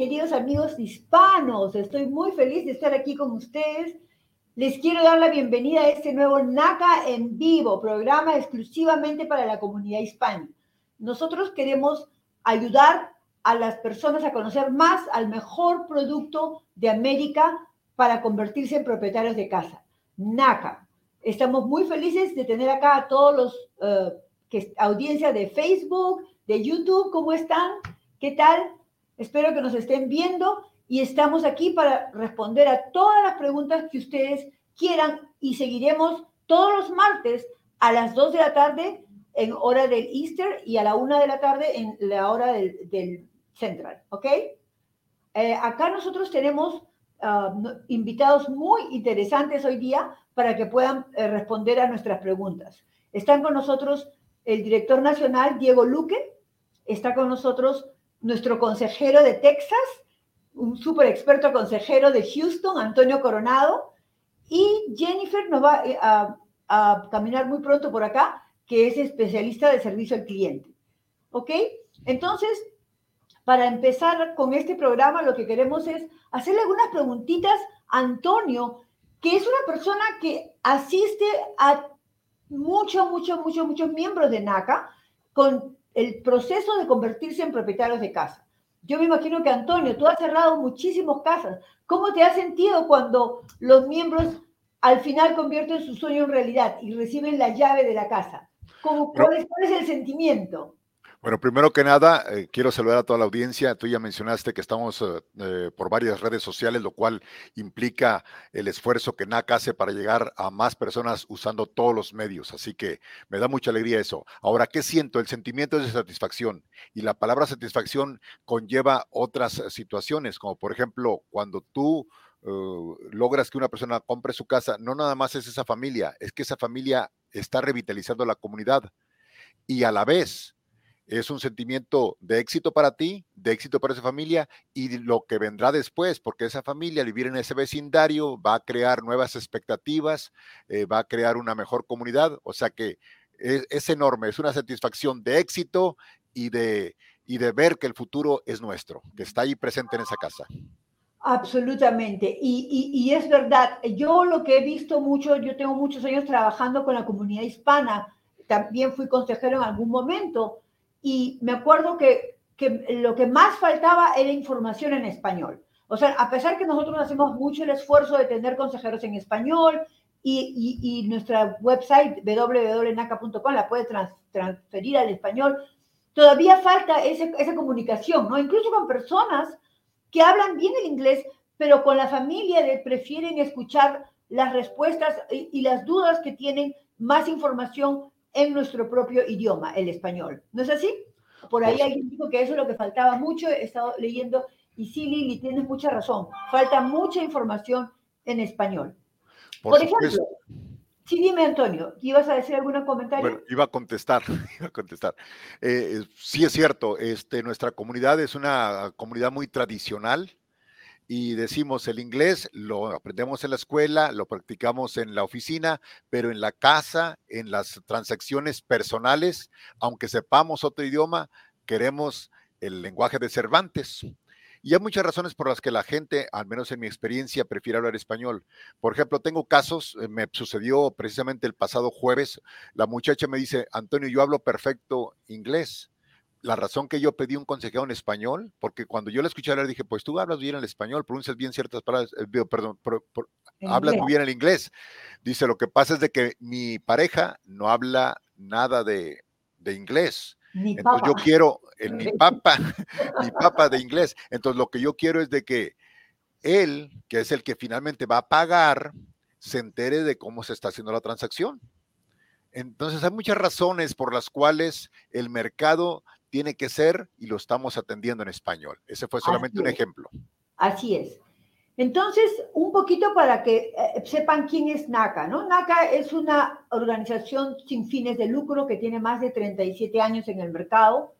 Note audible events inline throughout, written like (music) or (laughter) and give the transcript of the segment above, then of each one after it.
queridos amigos hispanos. Estoy muy feliz de estar aquí con ustedes. Les quiero dar la bienvenida a este nuevo NACA en vivo, programa exclusivamente para la comunidad hispana. Nosotros queremos ayudar a las personas a conocer más al mejor producto de América para convertirse en propietarios de casa. NACA. Estamos muy felices de tener acá a todos los uh, que, audiencia de Facebook, de YouTube. ¿Cómo están? ¿Qué tal? Espero que nos estén viendo y estamos aquí para responder a todas las preguntas que ustedes quieran y seguiremos todos los martes a las 2 de la tarde en hora del Easter y a la 1 de la tarde en la hora del, Central, ¿ok? Eh, acá nosotros tenemos uh, invitados muy interesantes hoy día para que puedan eh, responder a nuestras preguntas. Están con nosotros el director nacional, Diego Luque, está con nosotros nuestro consejero de Texas, un súper experto consejero de Houston, Antonio Coronado, y Jennifer nos va eh, a, caminar muy pronto por acá, que es especialista de servicio al cliente. ¿Ok? Entonces, para empezar con este programa, lo que queremos es hacerle algunas preguntitas a Antonio, que es una persona que asiste a muchos, muchos, muchos, muchos miembros de NACA con el proceso de convertirse en propietarios de casa. Yo me imagino que Antonio, tú has cerrado muchísimas casas. ¿Cómo te has sentido cuando los miembros al final convierten su sueño en realidad y reciben la llave de la casa? ¿Cómo, cuál, es, ¿Cuál es el sentimiento? Bueno, primero que nada, eh, quiero saludar a toda la audiencia. Tú ya mencionaste que estamos eh, eh, por varias redes sociales, lo cual implica el esfuerzo que NAC hace para llegar a más personas usando todos los medios. Así que me da mucha alegría eso. Ahora, ¿qué siento? El sentimiento es de satisfacción. Y la palabra satisfacción conlleva otras situaciones, como por ejemplo, cuando tú logras que una persona compre su casa, no nada más es esa familia, es que esa familia está revitalizando la comunidad y a la vez es un sentimiento de éxito para ti, de éxito para esa familia y lo que vendrá después, porque esa familia, vivir en ese vecindario, va a crear nuevas expectativas, eh, va a crear una mejor comunidad, o sea que es, es, enorme, es una satisfacción de éxito y de, y de ver que el futuro es nuestro, que está ahí presente en esa casa. Absolutamente. Y, y, y, es verdad, yo lo que he visto mucho, yo tengo muchos años trabajando con la comunidad hispana, también fui consejero en algún momento, y me acuerdo que, que lo que más faltaba era información en español. O sea, a pesar que nosotros hacemos mucho el esfuerzo de tener consejeros en español y, y, nuestra website www.naca.com la puede trans, transferir al español, todavía falta ese, esa comunicación, ¿no? Incluso con personas que hablan bien el inglés, pero con la familia de, prefieren escuchar las respuestas y, las dudas que tienen, más información en nuestro propio idioma, el español. ¿No es así? Por ahí alguien dijo que eso es lo que faltaba mucho, he estado leyendo, y sí, Lili, tienes mucha razón, falta mucha información en español. Por, Por ejemplo, Sí, dime, Antonio, ¿ibas a decir algún comentario? Bueno, iba a contestar, (laughs) iba a contestar. Eh, sí es cierto, este, nuestra comunidad es una comunidad muy tradicional y decimos el inglés, lo aprendemos en la escuela, lo practicamos en la oficina, pero en la casa, en las transacciones personales, aunque sepamos otro idioma, queremos el lenguaje de Cervantes. Y hay muchas razones por las que la gente, al menos en mi experiencia, prefiere hablar español. Por ejemplo, tengo casos, eh, me sucedió precisamente el pasado jueves, la muchacha me dice, Antonio, yo hablo perfecto inglés. La razón que yo pedí un consejero en español, porque cuando yo la escuché hablar dije, pues tú hablas bien el español, pronuncias bien ciertas palabras, eh, perdón, pro, pro, hablas muy bien el inglés. Dice, lo que pasa es de que mi pareja no habla nada de, de inglés. Ni Entonces papa. yo quiero, el, (laughs) ni papa, (laughs) ni papa de inglés. Entonces lo que yo quiero es de que él, que es el que finalmente va a pagar, se entere de cómo se está haciendo la transacción. Entonces hay muchas razones por las cuales el mercado tiene que ser y lo estamos atendiendo en español. Ese fue solamente Así un es. ejemplo. Así es. Entonces, un poquito para que eh, sepan quién es NACA, ¿no? NACA es una organización sin fines de lucro que tiene más de 37 años en el mercado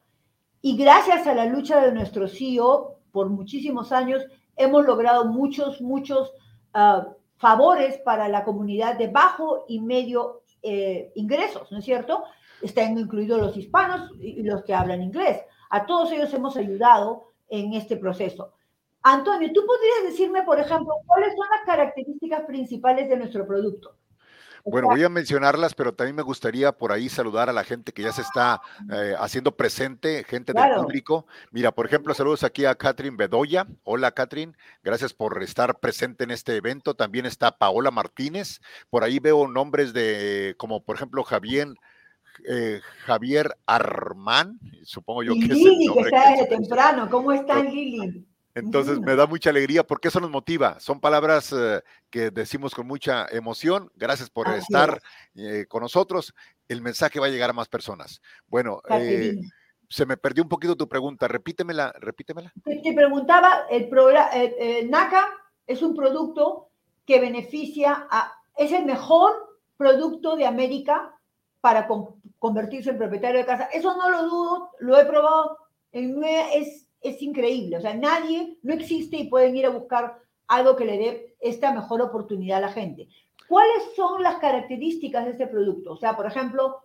y gracias a la lucha de nuestro CEO por muchísimos años hemos logrado muchos, muchos uh, favores para la comunidad de bajo y medio eh, ingresos, ¿no es cierto? Están incluidos los hispanos y los que hablan inglés. A todos ellos hemos ayudado en este proceso. Antonio, ¿tú podrías decirme, por ejemplo, cuáles son las características principales de nuestro producto? Bueno, voy a mencionarlas, pero también me gustaría por ahí saludar a la gente que ya se está eh, haciendo presente, gente del público. Mira, por ejemplo, saludos aquí a Catherine Bedoya. Hola, Catherine. Gracias por estar presente en este evento. También está Paola Martínez. Por ahí veo nombres de, como por ejemplo, Javier. Eh, Javier Armán, supongo yo que es el que está desde temprano. ¿Cómo están, Lili? Entonces me da mucha alegría porque eso nos motiva. Son palabras eh, que decimos con mucha emoción. Gracias por estar eh, con nosotros. El mensaje va a llegar a más personas. Bueno, eh, se me perdió un poquito tu pregunta. Repítemela, repítemela. Te, preguntaba, el programa, NACA es un producto que beneficia a, es el mejor producto de América para convertirse en propietario de casa. Eso no lo dudo, lo he probado en es es increíble. O sea, nadie, no existe y pueden ir a buscar algo que le dé esta mejor oportunidad a la gente. ¿Cuáles son las características de este producto? O sea, por ejemplo,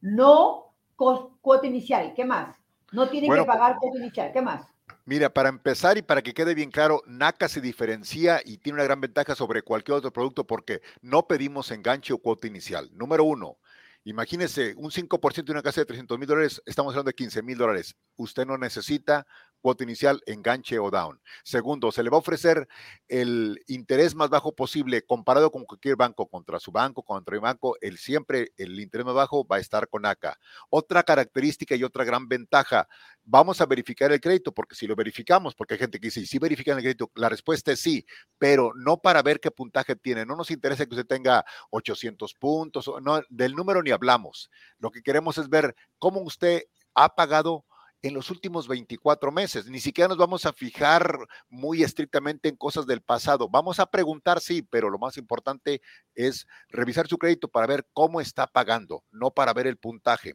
no cuota inicial. ¿Qué más? No tienen que pagar cuota inicial. ¿Qué más? Mira, para empezar y para que quede bien claro, NACA se diferencia y tiene una gran ventaja sobre cualquier otro producto porque no pedimos enganche o cuota inicial. Número uno, imagínese un 5% de una casa de 300 mil dólares, estamos hablando de 15 mil dólares. Usted no necesita cuota inicial, enganche o down. Segundo, se le va a ofrecer el interés más bajo posible comparado con cualquier banco, contra su banco, contra el banco, el siempre el interés más bajo va a estar con ACA. Otra característica y otra gran ventaja, vamos a verificar el crédito, porque si lo verificamos, porque hay gente que dice, ¿y si verifican el crédito? La respuesta es sí, pero no para ver qué puntaje tiene. No nos interesa que usted tenga 800 puntos, no, del número ni hablamos. Lo que queremos es ver cómo usted ha pagado en los últimos 24 meses. Ni siquiera nos vamos a fijar muy estrictamente en cosas del pasado. Vamos a preguntar, sí, pero lo más importante es revisar su crédito para ver cómo está pagando, no para ver el puntaje.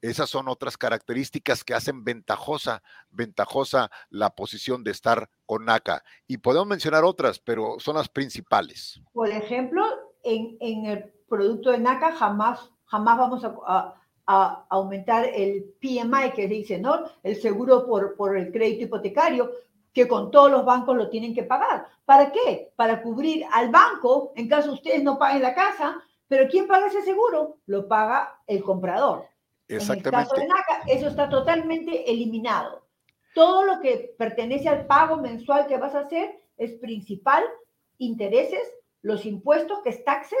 Esas son otras características que hacen ventajosa, ventajosa la posición de estar con NACA. Y podemos mencionar otras, pero son las principales. Por ejemplo, en, el producto de NACA jamás, jamás vamos a a aumentar el PMI, que dice, ¿no? El seguro por, por el crédito hipotecario, que con todos los bancos lo tienen que pagar. ¿Para qué? Para cubrir al banco en caso ustedes no paguen la casa, pero ¿quién paga ese seguro? Lo paga el comprador. Exactamente. En el caso de NACA, eso está totalmente eliminado. Todo lo que pertenece al pago mensual que vas a hacer es principal, intereses, los impuestos, que es taxes,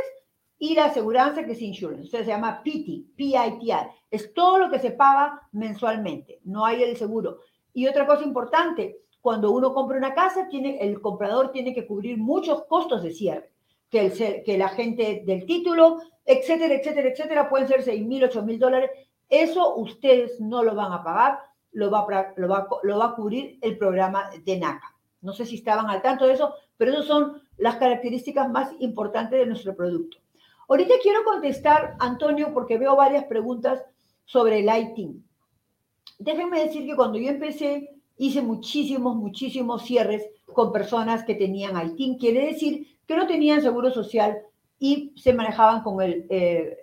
y la aseguranza que es insurance, o se llama PITI, PITR, es todo lo que se paga mensualmente, no hay el seguro. Y otra cosa importante, cuando uno compra una casa, tiene, el comprador tiene que cubrir muchos costos de cierre, que el, que el agente del título, etcétera, etcétera, etcétera, pueden ser 6 mil, 8 mil dólares. Eso ustedes no lo van a pagar, lo va, lo, va, lo va a cubrir el programa de NACA. No sé si estaban al tanto de eso, pero esas son las características más importantes de nuestro producto. Ahorita quiero contestar, Antonio, porque veo varias preguntas sobre el ITIN. Déjenme decir que cuando yo empecé, hice muchísimos, muchísimos cierres con personas que tenían ITIN. Quiere decir que no tenían seguro social y se manejaban con el, eh,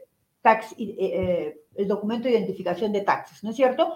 eh, eh, el documento de identificación de taxes, ¿no es cierto?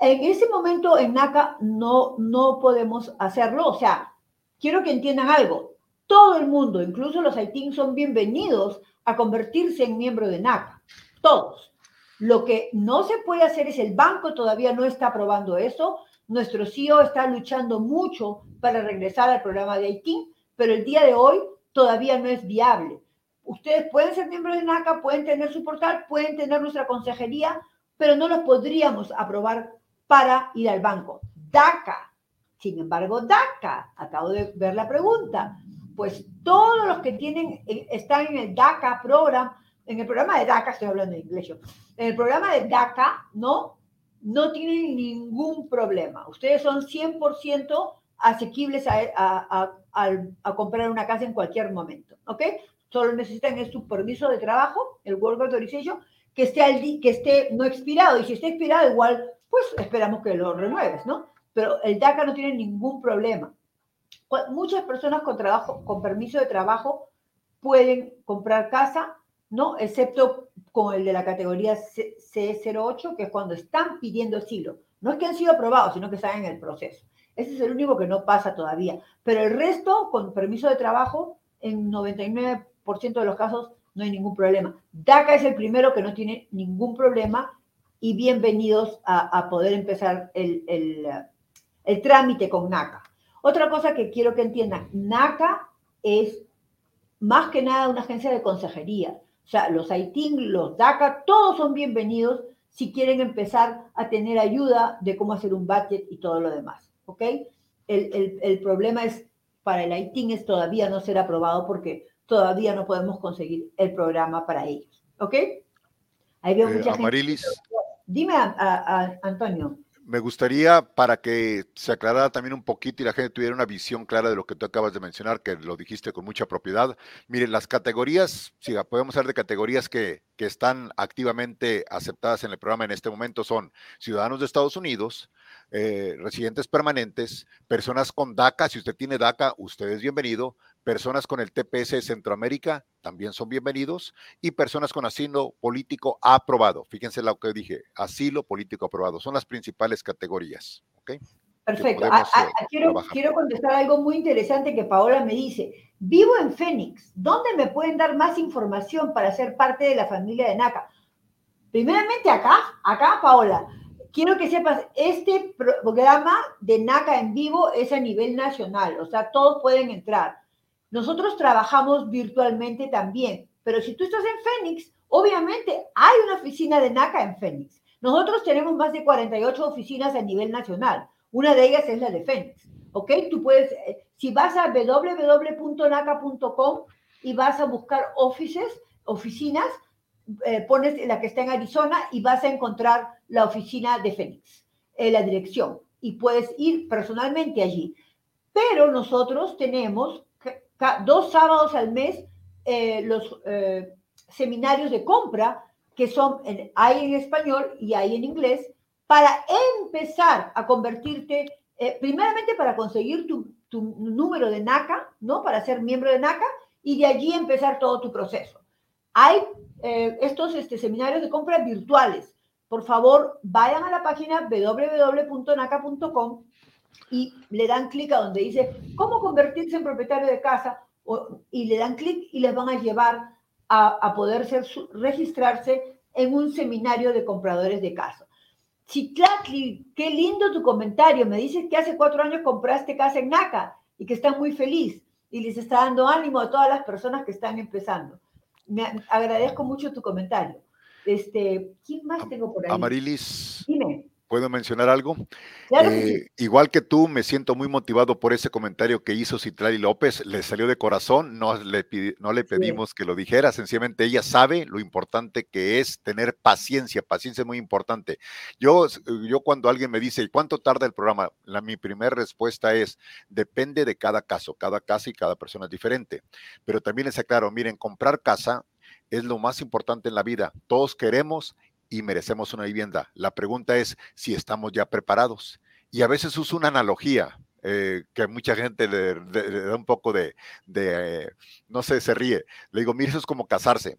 En ese momento en NACA no, no podemos hacerlo. O sea, quiero que entiendan algo. Todo el mundo, incluso los ITIN, son bienvenidos a convertirse en miembro de NACA. Todos. Lo que no se puede hacer es el banco todavía no está aprobando eso. Nuestro CEO está luchando mucho para regresar al programa de Haití, pero el día de hoy todavía no es viable. Ustedes pueden ser miembros de NACA, pueden tener su portal, pueden tener nuestra consejería, pero no los podríamos aprobar para ir al banco. DACA. Sin embargo, DACA, acabo de ver la pregunta, pues todos los que tienen, eh, están en el DACA program, en el programa de DACA, estoy hablando en inglés en el programa de DACA, ¿no? No tienen ningún problema. Ustedes son 100% asequibles a, comprar una casa en cualquier momento, ¿ok? Solo necesitan su permiso de trabajo, el Work Authorization, que esté, al, que esté no expirado. Y si está expirado, igual, pues esperamos que lo renueves, ¿no? Pero el DACA no tiene ningún problema muchas personas con trabajo, con permiso de trabajo pueden comprar casa, ¿no? Excepto con el de la categoría C08, que es cuando están pidiendo asilo. No es que han sido aprobados, sino que están en el proceso. Ese es el único que no pasa todavía. Pero el resto, con permiso de trabajo, en 99% de los casos no hay ningún problema. DACA es el primero que no tiene ningún problema y bienvenidos a, poder empezar el, el trámite con NACA. Otra cosa que quiero que entiendan, NACA es más que nada una agencia de consejería. O sea, los ITIN, los DACA, todos son bienvenidos si quieren empezar a tener ayuda de cómo hacer un budget y todo lo demás. ¿Ok? El, problema es, para el ITIN es todavía no ser aprobado porque todavía no podemos conseguir el programa para ellos. ¿Ok? Ahí veo eh, mucha gente. Dime, a, Antonio me gustaría para que se aclarara también un poquito y la gente tuviera una visión clara de lo que tú acabas de mencionar, que lo dijiste con mucha propiedad. Miren, las categorías, si podemos hablar de categorías que, que están activamente aceptadas en el programa en este momento son ciudadanos de Estados Unidos, eh, residentes permanentes, personas con DACA, si usted tiene DACA, usted es bienvenido, personas con el TPS de Centroamérica también son bienvenidos y personas con asilo político aprobado. Fíjense lo que dije, asilo político aprobado, son las principales categorías. Perfecto. Ah, ah, eh, quiero, quiero contestar algo muy interesante que Paola me dice. Vivo en Fénix. ¿Dónde me pueden dar más información para ser parte de la familia de NACA? Primeramente acá, acá, Paola quiero que sepas, este programa de NACA en vivo es a nivel nacional, o sea, todos pueden entrar. Nosotros trabajamos virtualmente también, pero si tú estás en Fénix, obviamente hay una oficina de NACA en Fénix. Nosotros tenemos más de 48 oficinas a nivel nacional. Una de ellas es la de Fénix. ¿Ok? Tú puedes, eh, si vas a www.naca.com y vas a buscar offices, oficinas, eh, pones la que está en Arizona y vas a encontrar la oficina de Fénix, eh, la dirección, y puedes ir personalmente allí. Pero nosotros tenemos dos sábados al mes eh, los seminarios de compra que son hay en español y hay en inglés para empezar a convertirte, primeramente para conseguir tu, tu número de NACA, ¿no? Para ser miembro de NACA y de allí empezar todo tu proceso. Hay eh, estos este, seminarios de compra virtuales. Por favor, vayan a la página www.naca.com y le dan clic a donde dice cómo convertirse en propietario de casa y le dan clic y les van a llevar a, poder ser, registrarse en un seminario de compradores de casa. Chitlatli, qué lindo tu comentario. Me dices que hace cuatro años compraste casa en NACA y que estás muy feliz y les está dando ánimo a todas las personas que están empezando me agradezco mucho tu comentario. Este, ¿Quién más tengo por ahí? Amarilis. Dime. ¿Puedo mencionar algo? Eh, igual que tú, me siento muy motivado por ese comentario que hizo Citlali López. Le salió de corazón, no le, no le pedimos que lo dijera, sencillamente ella sabe lo importante que es tener paciencia. Paciencia es muy importante. Yo, yo cuando alguien me dice, ¿cuánto tarda el programa? La, mi primera respuesta es, depende de cada caso. Cada casa y cada persona es diferente. Pero también les aclaro, miren, comprar casa es lo más importante en la vida. Todos queremos y merecemos una vivienda. La pregunta es si estamos ya preparados. Y a veces uso una analogía eh, que mucha gente le, da un poco de, no sé, se ríe. Le digo, mire, eso es como casarse.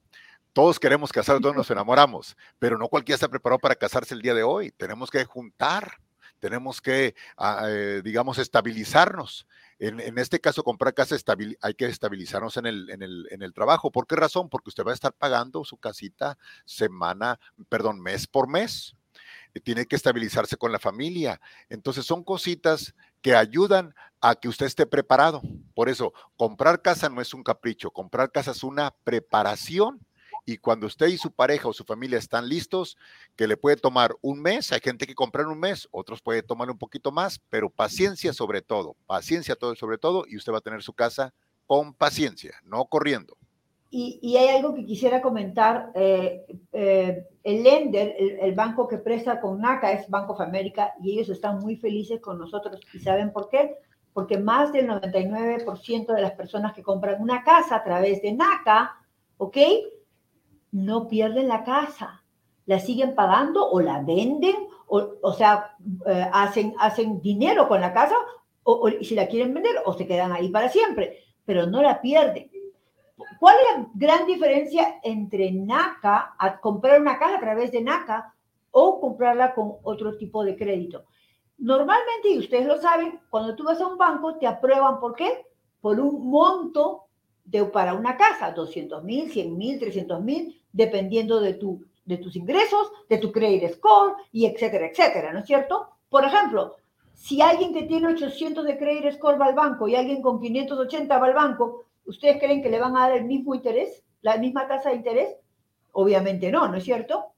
Todos queremos casar, todos nos enamoramos, pero no cualquiera está preparado para casarse el día de hoy. Tenemos que juntar, tenemos que, ah, eh, digamos, estabilizarnos. En, este caso, comprar casa hay que estabilizarnos en el, en, el, trabajo. ¿Por qué razón? Porque usted va a estar pagando su casita semana, perdón, mes por mes. Tiene que estabilizarse con la familia. Entonces son cositas que ayudan a que usted esté preparado. Por eso, comprar casa no es un capricho, comprar casa es una preparación y cuando usted y su pareja o su familia están listos, que le puede tomar un mes, hay gente que compra en un mes, otros puede tomar un poquito más, pero paciencia sobre todo, paciencia todo sobre todo y usted va a tener su casa con paciencia, no corriendo. Y, hay algo que quisiera comentar. Eh, eh, el lender, el, banco que presta con NACA es Banco of America y ellos están muy felices con nosotros. ¿Y saben por qué? Porque más del 99% de las personas que compran una casa a través de NACA, ¿ok? No pierden la casa, la siguen pagando o la venden, o, sea, eh, hacen, hacen dinero con la casa, o, si la quieren vender, o se quedan ahí para siempre, pero no la pierden. ¿Cuál es la gran diferencia entre NACA, comprar una casa a través de NACA, o comprarla con otro tipo de crédito? Normalmente, y ustedes lo saben, cuando tú vas a un banco te aprueban, ¿por qué? Por un monto de, para una casa, 200 mil, 100 mil, 300 mil, dependiendo de, tu, de tus ingresos, de tu credit score, y etcétera, etcétera, ¿no es cierto? Por ejemplo, si alguien que tiene 800 de credit score va al banco y alguien con 580 va al banco, ¿ustedes creen que le van a dar el mismo interés, la misma tasa de interés? Obviamente no, ¿no es cierto?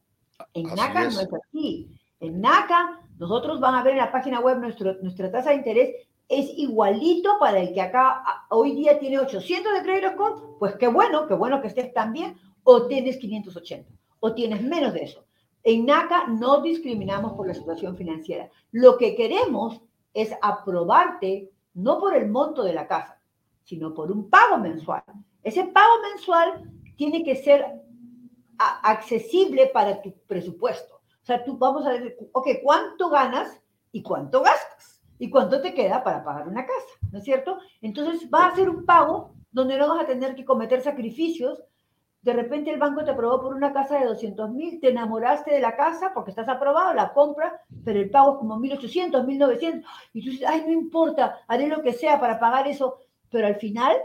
En NACA no es así. En NACA, nosotros van a ver en la página web nuestro, nuestra tasa de interés es igualito para el que acá hoy día tiene 800 de crédito score, pues qué bueno, qué bueno que estés tan bien, o tienes 580, o tienes menos de eso. En NACA no discriminamos por la situación financiera. Lo que queremos es aprobarte no por el monto de la casa, sino por un pago mensual. Ese pago mensual tiene que ser accesible para tu presupuesto. O sea, tú vamos a decir, ok, ¿cuánto ganas y cuánto gastas? ¿Y cuánto te queda para pagar una casa? ¿No es cierto? Entonces va a ser un pago donde no vas a tener que cometer sacrificios. De repente el banco te aprobó por una casa de 200 mil, te enamoraste de la casa porque estás aprobado, la compra, pero el pago es como 1.800, 1.900. Y tú dices, ay, no importa, haré lo que sea para pagar eso. Pero al final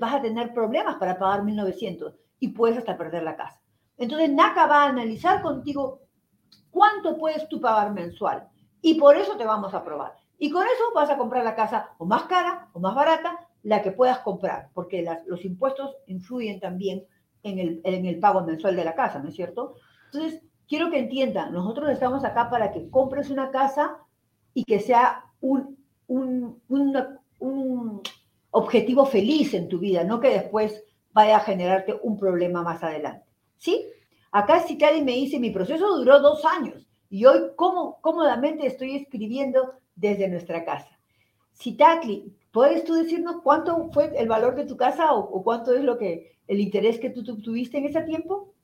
vas a tener problemas para pagar 1.900 y puedes hasta perder la casa. Entonces, NACA va a analizar contigo cuánto puedes tú pagar mensual y por eso te vamos a aprobar. Y con eso vas a comprar la casa o más cara o más barata, la que puedas comprar, porque los impuestos influyen también en el, en el pago mensual de la casa, ¿no es cierto? Entonces, quiero que entiendan, nosotros estamos acá para que compres una casa y que sea un, un, un objetivo feliz en tu vida, no que después vaya a generarte un problema más adelante. ¿Sí? Acá Citali me dice, mi proceso duró dos años y hoy cómo, cómodamente estoy escribiendo desde nuestra casa. Citatli, ¿puedes tú decirnos cuánto fue el valor de tu casa o, cuánto es lo que el interés que tú, tuviste en ese tiempo?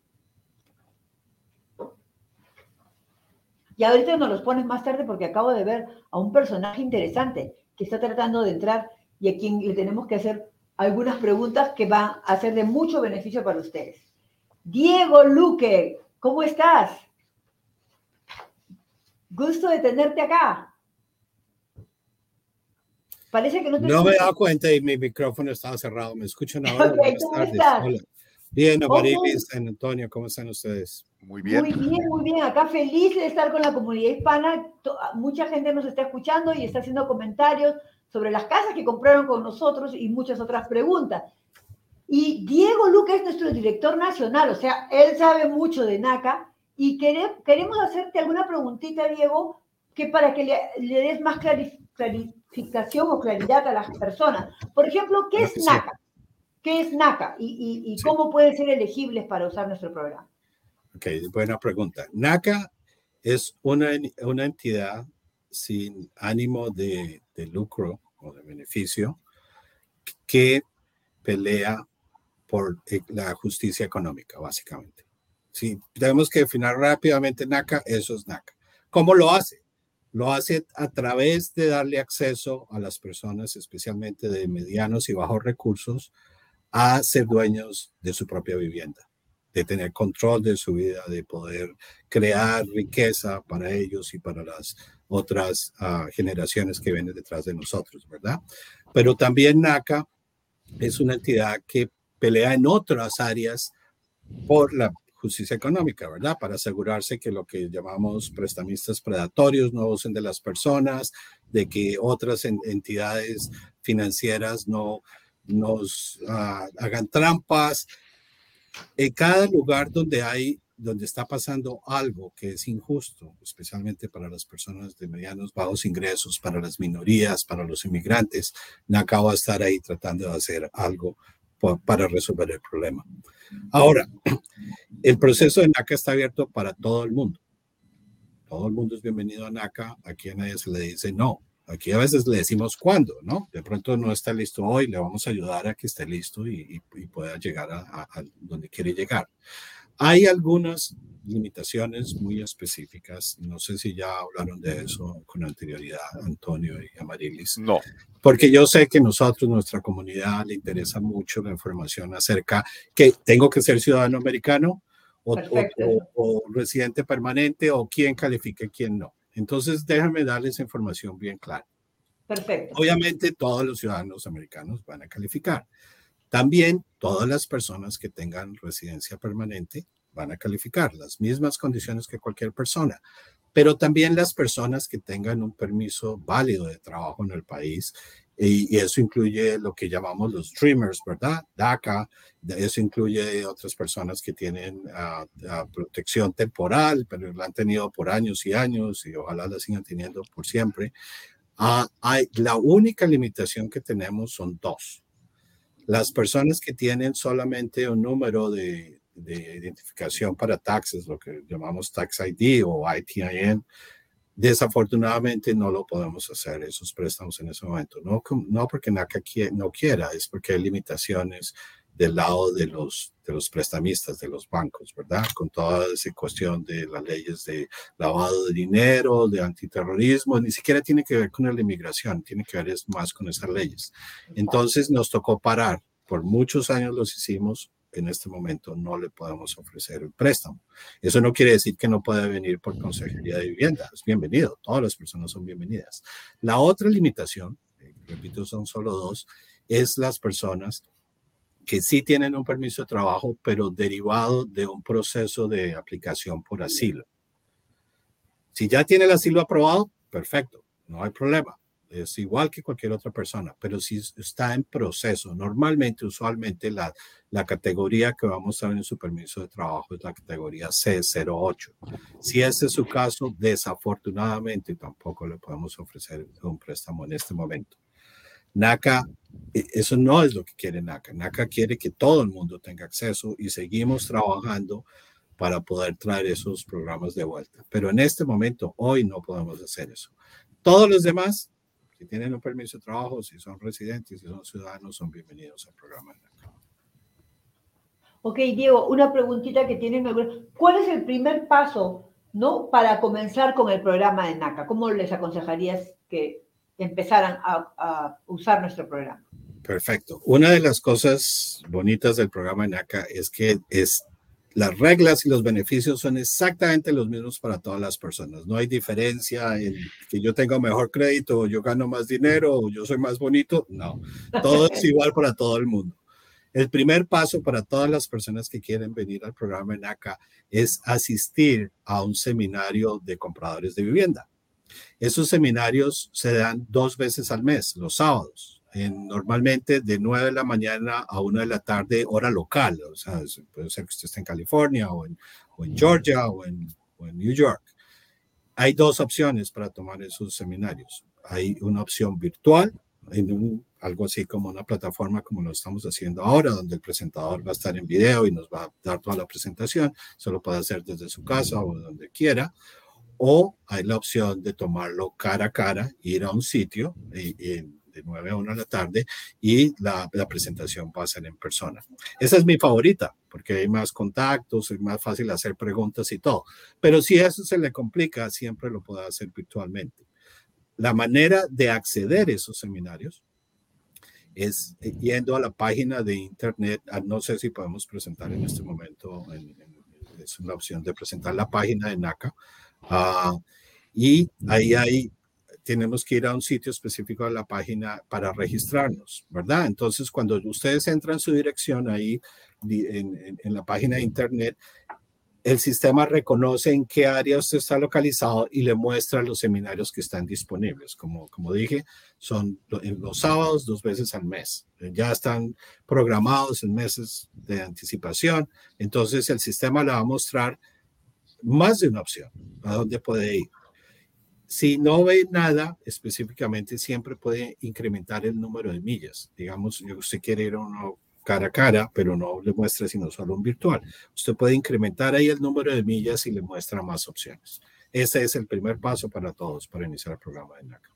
Y ahorita nos los pones más tarde porque acabo de ver a un personaje interesante que está tratando de entrar y a quien le tenemos que hacer algunas preguntas que van a ser de mucho beneficio para ustedes. Diego Luque, ¿cómo estás? Gusto de tenerte acá. Parece que no te No me he dado cuenta y mi micrófono estaba cerrado. ¿Me escuchan (laughs) ahora? ¿cómo estás? Bien, Amarilis, San Antonio, ¿cómo están ustedes? Muy bien. Muy bien, muy bien. Acá feliz de estar con la comunidad hispana. Mucha gente nos está escuchando y está haciendo comentarios sobre las casas que compraron con nosotros y muchas otras preguntas. Y Diego Luca es nuestro director nacional, o sea, él sabe mucho de NACA y queremos hacerte alguna preguntita, Diego, que para que le, des más clarificación o claridad a las personas. Por ejemplo, ¿qué es NACA? ¿Qué es NACA y, cómo pueden ser elegibles para usar nuestro programa? Ok, buena pregunta. NACA es una, una entidad sin ánimo de, de lucro de beneficio que pelea por eh, la justicia económica, básicamente. Si tenemos que definir rápidamente NACA, eso es NACA. ¿Cómo lo hace? Lo hace a través de darle acceso a las personas, especialmente de medianos y bajos recursos, a ser dueños de su propia vivienda, de tener control de su vida, de poder crear riqueza para ellos y para las otras ah, generaciones que vienen detrás de nosotros, ¿verdad? Pero también NACA es una entidad que pelea en otras áreas por la justicia económica, ¿verdad? Para asegurarse que lo que llamamos prestamistas predatorios no usen de las personas, de que otras entidades financieras no nos ah, hagan trampas. En cada lugar donde hay donde está pasando algo que es injusto, especialmente para las personas de medianos bajos ingresos, para las minorías, para los inmigrantes, NACA va a estar ahí tratando de hacer algo para resolver el problema. Ahora, (clears throat) el proceso de NACA está abierto para todo el mundo. Todo el mundo es bienvenido a NACA. Aquí a nadie se le dice no. Aquí a veces le decimos cuándo, ¿no? De pronto no está listo hoy, le vamos a ayudar a que esté listo y, pueda llegar a donde quiere llegar. Hay algunas limitaciones muy específicas. No sé si ya hablaron de eso con anterioridad, Antonio y Amarilis. No. Porque yo sé que nosotros, nuestra comunidad, le interesa mucho la información acerca que tengo que ser ciudadano americano o, o, residente permanente o quién califique, quién no. Entonces, déjame darles información bien clara. Perfecto. Obviamente, todos los ciudadanos americanos van a calificar. También todas las personas que tengan residencia permanente van a calificar las mismas condiciones que cualquier persona, pero también las personas que tengan un permiso válido de trabajo en el país y, eso incluye lo que llamamos los Dreamers, ¿verdad? DACA, eso incluye otras personas que tienen ah, protección temporal, pero la han tenido por años y años y ojalá la sigan teniendo por siempre. Ah, hay, la única limitación que tenemos son dos. Las personas que tienen solamente un número de, de identificación para taxes, lo que llamamos Tax ID o ITIN, Desafortunadamente no lo podemos hacer esos préstamos en ese momento. No, no porque NACA no quiera, es porque hay limitaciones del lado de los, de los prestamistas, de los bancos, ¿verdad? Con toda esa cuestión de las leyes de lavado de dinero, de antiterrorismo, ni siquiera tiene que ver con la inmigración, tiene que ver más con esas leyes. Entonces nos tocó parar. Por muchos años los hicimos, en este momento no le podemos ofrecer el préstamo. Eso no quiere decir que no pueda venir por Consejería de Vivienda. Es bienvenido. Todas las personas son bienvenidas. La otra limitación, eh, repito, son solo dos, es las personas que sí tienen un permiso de trabajo, pero derivado de un proceso de aplicación por asilo. Si ya tiene el asilo aprobado, perfecto, no hay problema es igual que cualquier otra persona, pero si está en proceso, normalmente, usualmente la, la categoría que vamos a ver en su permiso de trabajo es la categoría C08. Si ese es su caso, desafortunadamente tampoco le podemos ofrecer un préstamo en este momento. NACA, e, eso no es lo que quiere NACA. NACA quiere que todo el mundo tenga acceso y seguimos trabajando para poder traer esos programas de vuelta. Pero en este momento, hoy no podemos hacer eso. Todos los demás si tienen un permiso de trabajo, si son residentes, si son ciudadanos, son bienvenidos al programa Ok, Diego, una preguntita que tienen. ¿Cuál es el primer paso, no, para comenzar con el programa de NACA? ¿Cómo les aconsejarías que empezaran a, a usar nuestro programa? Perfecto. Una de las cosas bonitas del programa de NACA es que es las reglas y los beneficios son exactamente los mismos para todas las personas. No hay diferencia en que yo tenga mejor crédito o yo gano más dinero o yo soy más bonito. No, todo es (laughs) igual para todo el mundo. El primer paso para todas las personas que quieren venir al programa NACA es asistir a un seminario de compradores de vivienda. Esos seminarios se dan dos veces al mes, los sábados normalmente de 9 de la mañana a 1 de la tarde, hora local. O sea, puede ser que usted esté en California o en, o en Georgia o en, o en, New York. Hay dos opciones para tomar esos seminarios. Hay una opción virtual, en algo así como una plataforma como lo estamos haciendo ahora, donde el presentador va a estar en video y nos va a dar toda la presentación. Solo puede hacer desde su casa o donde quiera o hay la opción de tomarlo cara a cara, ir a un sitio y, y de 9 a 1 de la tarde y la, la, presentación va a ser en persona. Esa es mi favorita porque hay más contactos, es más fácil hacer preguntas y todo. Pero si eso se le complica, siempre lo puede hacer virtualmente. La manera de acceder a esos seminarios es yendo a la página de internet. Ah, no sé si podemos presentar en este momento, es una opción de presentar la página de NACA. Uh, y ahí hay tenemos que ir a un sitio específico de la página para registrarnos, ¿verdad? Entonces, cuando ustedes entran su dirección ahí en, en, la página de internet, el sistema reconoce en qué área usted está localizado y le muestra los seminarios que están disponibles. Como, como dije, son los sábados dos veces al mes. Ya están programados en meses de anticipación. Entonces el sistema le va a mostrar más de una opción a dónde puede ir. Si no ve nada específicamente, siempre puede incrementar el número de millas. Digamos, usted quiere ir a uno cara a cara, pero no le muestra sino solo un virtual. Usted puede incrementar ahí el número de millas y le muestra más opciones. Ese es el primer paso para todos para iniciar el programa de NACA.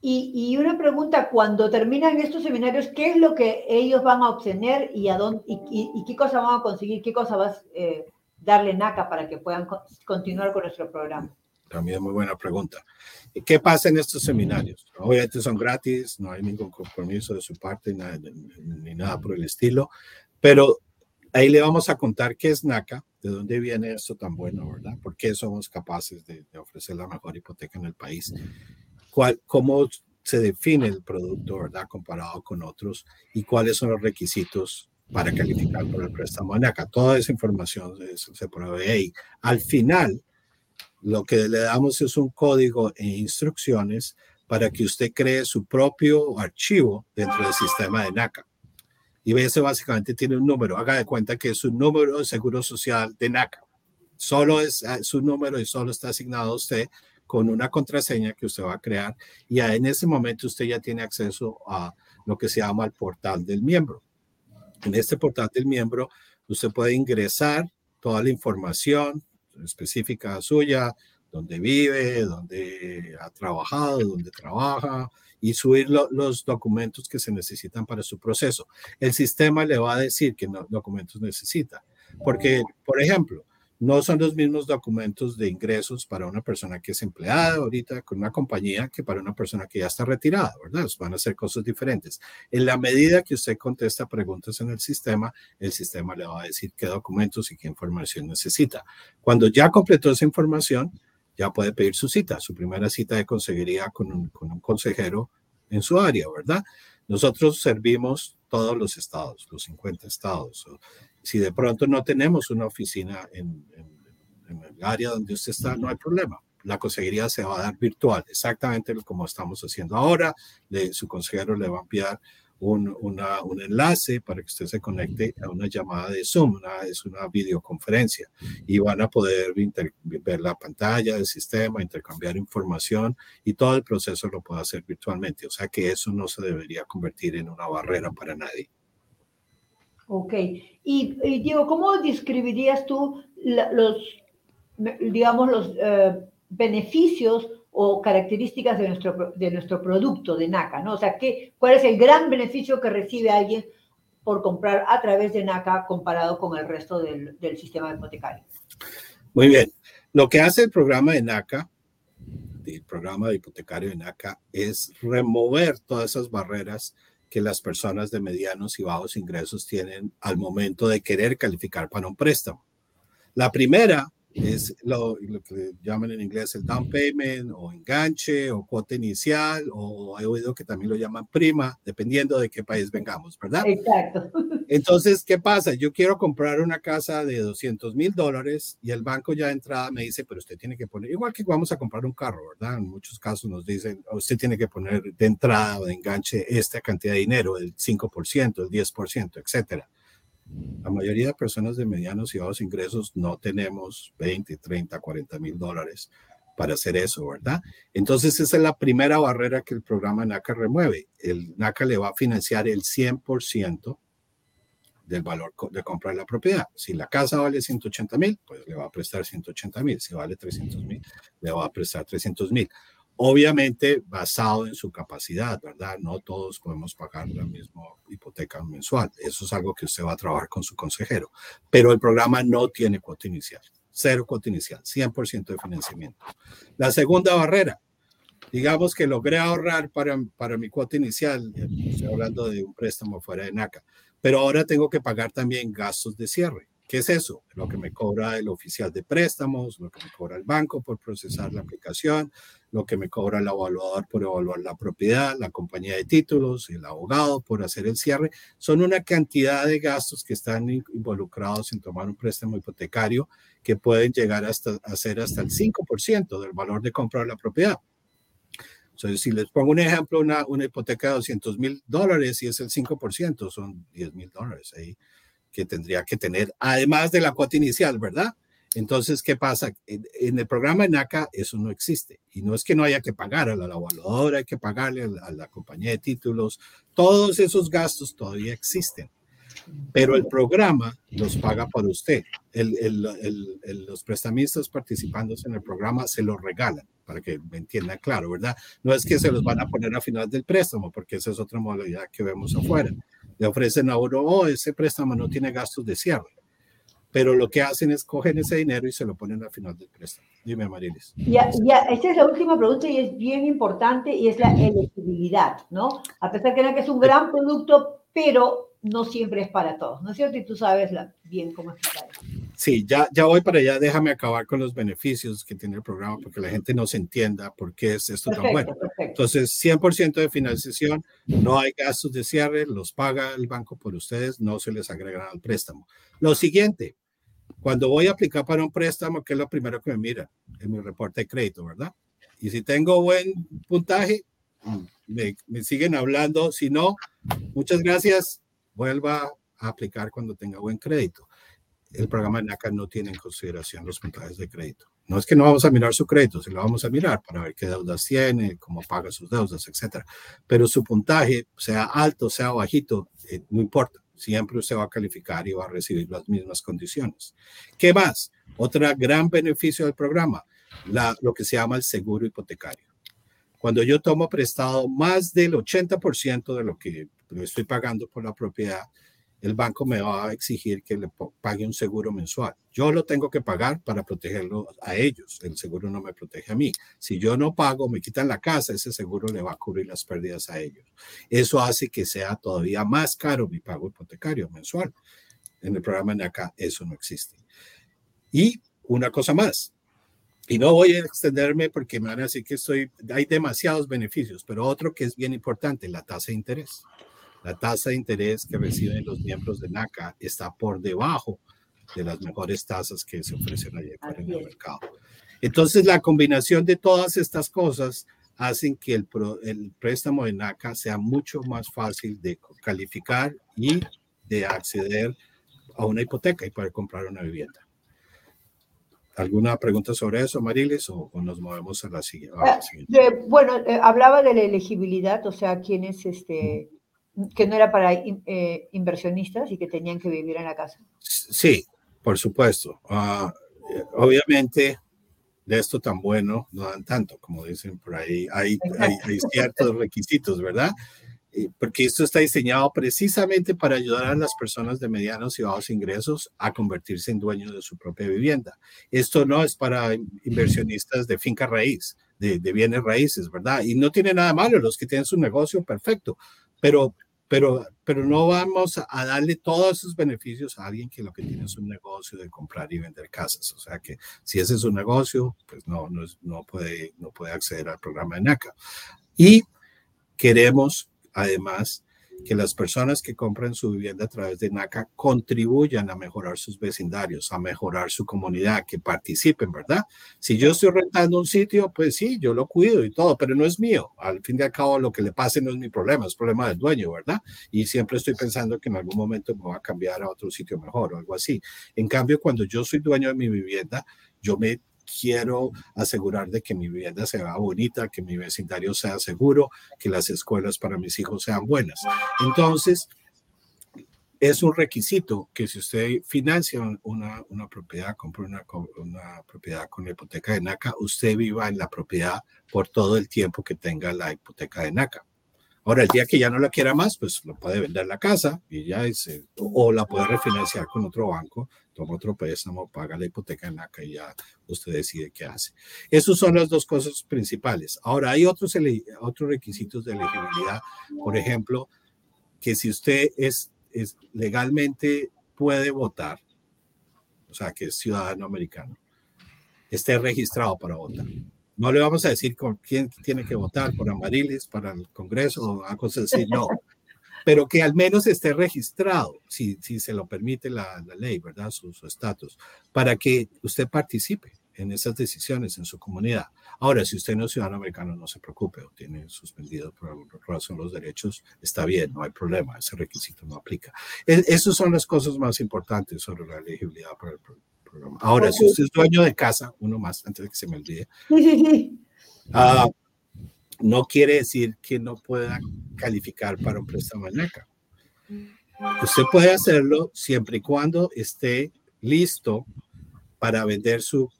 Y, una pregunta, cuando terminan estos seminarios, ¿qué es lo que ellos van a obtener y, a dónde, y, y qué cosa van a conseguir? ¿Qué cosa vas a eh, darle NACA para que puedan continuar con nuestro programa? También muy buena pregunta. ¿Qué pasa en estos seminarios? Obviamente son gratis, no hay ningún compromiso de su parte ni nada por el estilo, pero ahí le vamos a contar qué es NACA. ¿De dónde viene esto tan bueno, verdad? ¿Por qué somos capaces de, ofrecer la mejor hipoteca en el país? ¿Cuál, ¿Cómo se define el producto, verdad, comparado con otros? ¿Y cuáles son los requisitos para calificar por el préstamo en acá? Toda esa información se, se provee ahí. Al final, lo que le damos es un código e instrucciones para que usted cree su propio archivo dentro del sistema de NACA. Y ese básicamente tiene un número. Haga de cuenta que es un número de seguro social de NACA. Solo es ah, su número y solo está asignado a usted con una contraseña que usted va a crear. Y en ese momento usted ya tiene acceso a lo que se llama el portal del miembro. En este portal del miembro, usted puede ingresar toda la información específica suya, dónde vive, dónde ha trabajado, dónde trabaja y subir los documentos que se necesitan para su proceso. El sistema le va a decir qué documentos necesita. Porque, por ejemplo, no son los mismos documentos de ingresos para una persona que es empleada ahorita con una compañía que para una persona que ya está retirada, ¿verdad? Van a ser cosas diferentes. En la medida que usted contesta preguntas en el sistema, el sistema le va a decir qué documentos y qué información necesita. Cuando ya completó esa información, ya puede pedir su cita, su primera cita de conseguiría con un, con un consejero en su área, ¿verdad? Nosotros servimos todos los estados, los 50 estados. Si de pronto no tenemos una oficina en, el área donde usted está, no hay problema. La consejería se va a dar virtual, exactamente como estamos haciendo ahora. su consejero le va a enviar un, una, un enlace para que usted se conecte a una llamada de Zoom, es una videoconferencia y van a poder ver la pantalla del sistema, intercambiar información y todo el proceso lo puede hacer virtualmente. O sea que eso no se debería convertir en una barrera para nadie. Ok. Y, Diego, ¿cómo describirías tú los, digamos, los eh, beneficios o características de nuestro, de nuestro producto de NACA, ¿no? O sea, ¿qué, ¿cuál es el gran beneficio que recibe alguien por comprar a través de NACA comparado con el resto del, del sistema hipotecario? Muy bien. Lo que hace el programa de NACA, el programa de hipotecario de NACA, es remover todas esas barreras que las personas de medianos y bajos ingresos tienen al momento de querer calificar para un préstamo. La primera es lo, que llaman en inglés el down payment o enganche o cuota inicial o he oído que también lo llaman prima, dependiendo de qué país vengamos, ¿verdad? Exacto. Entonces, ¿qué pasa? Yo quiero comprar una casa de 200 mil dólares y el banco ya de entrada me dice, pero usted tiene que poner, igual que vamos a comprar un carro, ¿verdad? En muchos casos nos dicen, usted tiene que poner de entrada o de enganche esta cantidad de dinero, el 5%, el 10%, etcétera. La mayoría de personas de medianos y bajos ingresos no tenemos 20, 30, 40 mil dólares para hacer eso, ¿verdad? Entonces esa es la primera barrera que el programa NACA remueve. El NACA le va a financiar el 100% del valor de compra de la propiedad. Si la casa vale 180 mil, pues le va a prestar 180 mil. Si vale 300 mil, le va a prestar 300 mil. Obviamente basado en su capacidad, ¿verdad? No todos podemos pagar la misma hipoteca mensual. Eso es algo que usted va a trabajar con su consejero. Pero el programa no tiene cuota inicial. Cero cuota inicial, 100% de financiamiento. La segunda barrera, digamos que logré ahorrar para, para mi cuota inicial, estoy hablando de un préstamo fuera de NACA, pero ahora tengo que pagar también gastos de cierre. ¿Qué es eso? Lo que me cobra el oficial de préstamos, lo que me cobra el banco por procesar la aplicación, lo que me cobra el evaluador por evaluar la propiedad, la compañía de títulos, el abogado por hacer el cierre. Son una cantidad de gastos que están involucrados en tomar un préstamo hipotecario que pueden llegar hasta a ser hasta el 5% del valor de comprar la propiedad. Entonces, si les pongo un ejemplo, una, una hipoteca de 200 mil dólares y es el 5%, son 10 mil dólares ahí que tendría que tener, además de la cuota inicial, ¿verdad? Entonces, ¿qué pasa? En, el programa NACA eso no existe. Y no es que no haya que pagar a la evaluadora, hay que pagarle a la, compañía de títulos. Todos esos gastos todavía existen. Pero el programa los paga por usted. los prestamistas participando en el programa se los regalan, para que me entiendan claro, ¿verdad? No es que se los van a poner a final del préstamo, porque esa es otra modalidad que vemos afuera le ofrecen a uno, oh, ese préstamo no tiene gastos de cierre. Pero lo que hacen es cogen ese dinero y se lo ponen al final del préstamo. Dime, Marilis. Ya, ya, esta es la última pregunta y es bien importante y es la elegibilidad, ¿no? A pesar que es un gran producto, pero no siempre es para todos, ¿no es cierto? Y tú sabes bien cómo explicar eso. Sí, ya, ya voy para allá. Déjame acabar con los beneficios que tiene el programa porque la gente no se entienda por qué es esto tan bueno. Entonces, 100% de financiación, no hay gastos de cierre, los paga el banco por ustedes, no se les agrega al préstamo. Lo siguiente, cuando voy a aplicar para un préstamo, ¿qué es lo primero que me mira? En mi reporte de crédito, ¿verdad? Y si tengo buen puntaje, me, me siguen hablando. Si no, muchas gracias, vuelva a aplicar cuando tenga buen crédito el programa NACA no tiene en consideración los puntajes de crédito. No es que no vamos a mirar su crédito, se lo vamos a mirar para ver qué deudas tiene, cómo paga sus deudas, etcétera. Pero su puntaje, sea alto, sea bajito, eh, no importa. Siempre usted va a calificar y va a recibir las mismas condiciones. ¿Qué más? Otro gran beneficio del programa, la, lo que se llama el seguro hipotecario. Cuando yo tomo prestado más del 80% de lo que estoy pagando por la propiedad, el banco me va a exigir que le pague un seguro mensual. Yo lo tengo que pagar para protegerlo a ellos. El seguro no me protege a mí. Si yo no pago, me quitan la casa, ese seguro le va a cubrir las pérdidas a ellos. Eso hace que sea todavía más caro mi pago hipotecario mensual. En el programa de acá eso no existe. Y una cosa más, y no voy a extenderme porque me van a decir que estoy, hay demasiados beneficios, pero otro que es bien importante, la tasa de interés la tasa de interés que reciben los miembros de NACA está por debajo de las mejores tasas que se ofrecen allá en el mercado. Entonces, la combinación de todas estas cosas hacen que el, el préstamo de NACA sea mucho más fácil de calificar y de acceder a una hipoteca y poder comprar una vivienda. ¿Alguna pregunta sobre eso, Marilis, o, nos movemos a la siguiente? Eh, bueno, eh, hablaba de la elegibilidad, o sea, quienes este, que no era para eh, inversionistas y que tenían que vivir en la casa. Sí, por supuesto. Ah, obviamente, de esto tan bueno no dan tanto, como dicen por ahí. Hay, hay, ciertos requisitos, ¿verdad? Porque esto está diseñado precisamente para ayudar a las personas de medianos y bajos ingresos a convertirse en dueños de su propia vivienda. Esto no es para inversionistas de finca raíz, de, de bienes raíces, ¿verdad? Y no tiene nada malo, los que tienen su negocio, perfecto. Pero pero, pero no vamos a darle todos esos beneficios a alguien que lo que tiene es un negocio de comprar y vender casas. O sea que si ese es un negocio, pues no, no, no, puede, no puede acceder al programa de NACA. Y queremos, además, que las personas que compran su vivienda a través de NACA contribuyan a mejorar sus vecindarios, a mejorar su comunidad, que participen, ¿verdad? Si yo estoy rentando un sitio, pues sí, yo lo cuido y todo, pero no es mío. Al fin y al cabo, lo que le pase no es mi problema, es problema del dueño, ¿verdad? Y siempre estoy pensando que en algún momento me voy a cambiar a otro sitio mejor o algo así. En cambio, cuando yo soy dueño de mi vivienda, yo me quiero asegurar de que mi vivienda sea bonita, que mi vecindario sea seguro, que las escuelas para mis hijos sean buenas. Entonces, es un requisito que si usted financia una, una propiedad, compra una, una, propiedad con la hipoteca de NACA, usted viva en la propiedad por todo el tiempo que tenga la hipoteca de NACA. Ahora, el día que ya no la quiera más, pues lo puede vender la casa y ya dice, o la puede refinanciar con otro banco, toma otro préstamo, paga la hipoteca en la que ya usted decide qué hace. Esas son las dos cosas principales. Ahora, hay otros, otros requisitos de elegibilidad, por ejemplo, que si usted es, es legalmente puede votar, o sea, que es ciudadano americano, esté registrado para votar. No le vamos a decir con quién tiene que votar, por Amarilis, para el Congreso o a cosas así, no. Pero que al menos esté registrado, si, si se lo permite la, la ley, ¿verdad? Su estatus, para que usted participe en esas decisiones en su comunidad. Ahora, si usted no es ciudadano americano, no se preocupe, o tiene suspendido por alguna razón los derechos, está bien, no hay problema, ese requisito no aplica. Es, esas son las cosas más importantes sobre la elegibilidad para el, Ahora, si usted es dueño de casa, uno más, antes de que se me olvide, uh, (laughs) no quiere decir que no pueda calificar para un préstamo en NACA. Usted puede hacerlo siempre y cuando esté listo para vender su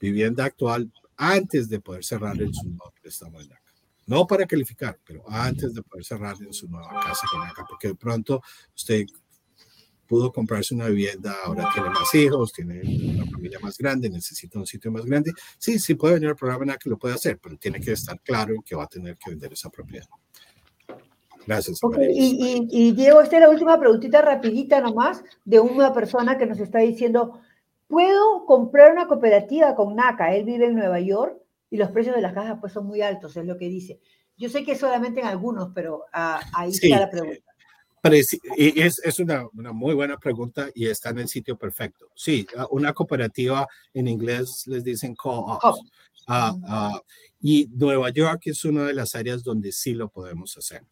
vivienda actual antes de poder cerrar en su nuevo préstamo en NACA. No para calificar, pero antes de poder cerrar en su nueva casa con NACA, porque de pronto usted pudo comprarse una vivienda, ahora tiene más hijos, tiene una familia más grande, necesita un sitio más grande. Sí, sí puede venir al programa en que lo puede hacer, pero tiene que estar claro que va a tener que vender esa propiedad. Gracias. y, Diego, esta es la última preguntita rapidita nomás de una persona que nos está diciendo, puedo comprar una cooperativa con NACA, él vive en Nueva York y los precios de las cajas pues son muy altos, es lo que dice. Yo sé que solamente en algunos, pero ah, ahí está la pregunta. Es, es una, una, muy buena pregunta y está en el sitio perfecto. Sí, una cooperativa en inglés les dicen co-ops. Ah, ah, y Nueva York es una de las áreas donde sí lo podemos hacer.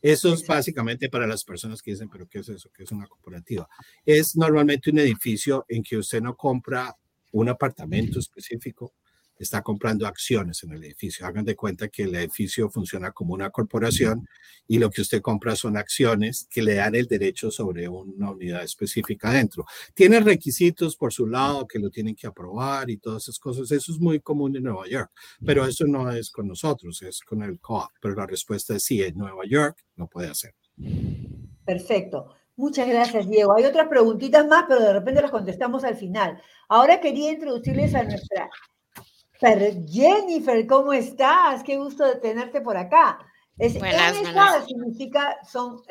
Eso es básicamente para las personas que dicen, pero ¿qué es eso? ¿Qué es una cooperativa? Es normalmente un edificio en que usted no compra un apartamento específico, está comprando acciones en el edificio. Hagan de cuenta que el edificio funciona como una corporación y lo que usted compra son acciones que le dan el derecho sobre una unidad específica dentro. Tiene requisitos por su lado que lo tienen que aprobar y todas esas cosas. Eso es muy común en Nueva York, pero eso no es con nosotros, es con el co-op. Pero la respuesta es sí, en Nueva York lo puede hacer. Perfecto. Muchas gracias, Diego. Hay otras preguntitas más, pero de repente las contestamos al final. Ahora quería introducirles a nuestra Jennifer, ¿cómo estás? Qué gusto de tenerte por acá. Es, buenas, significa, son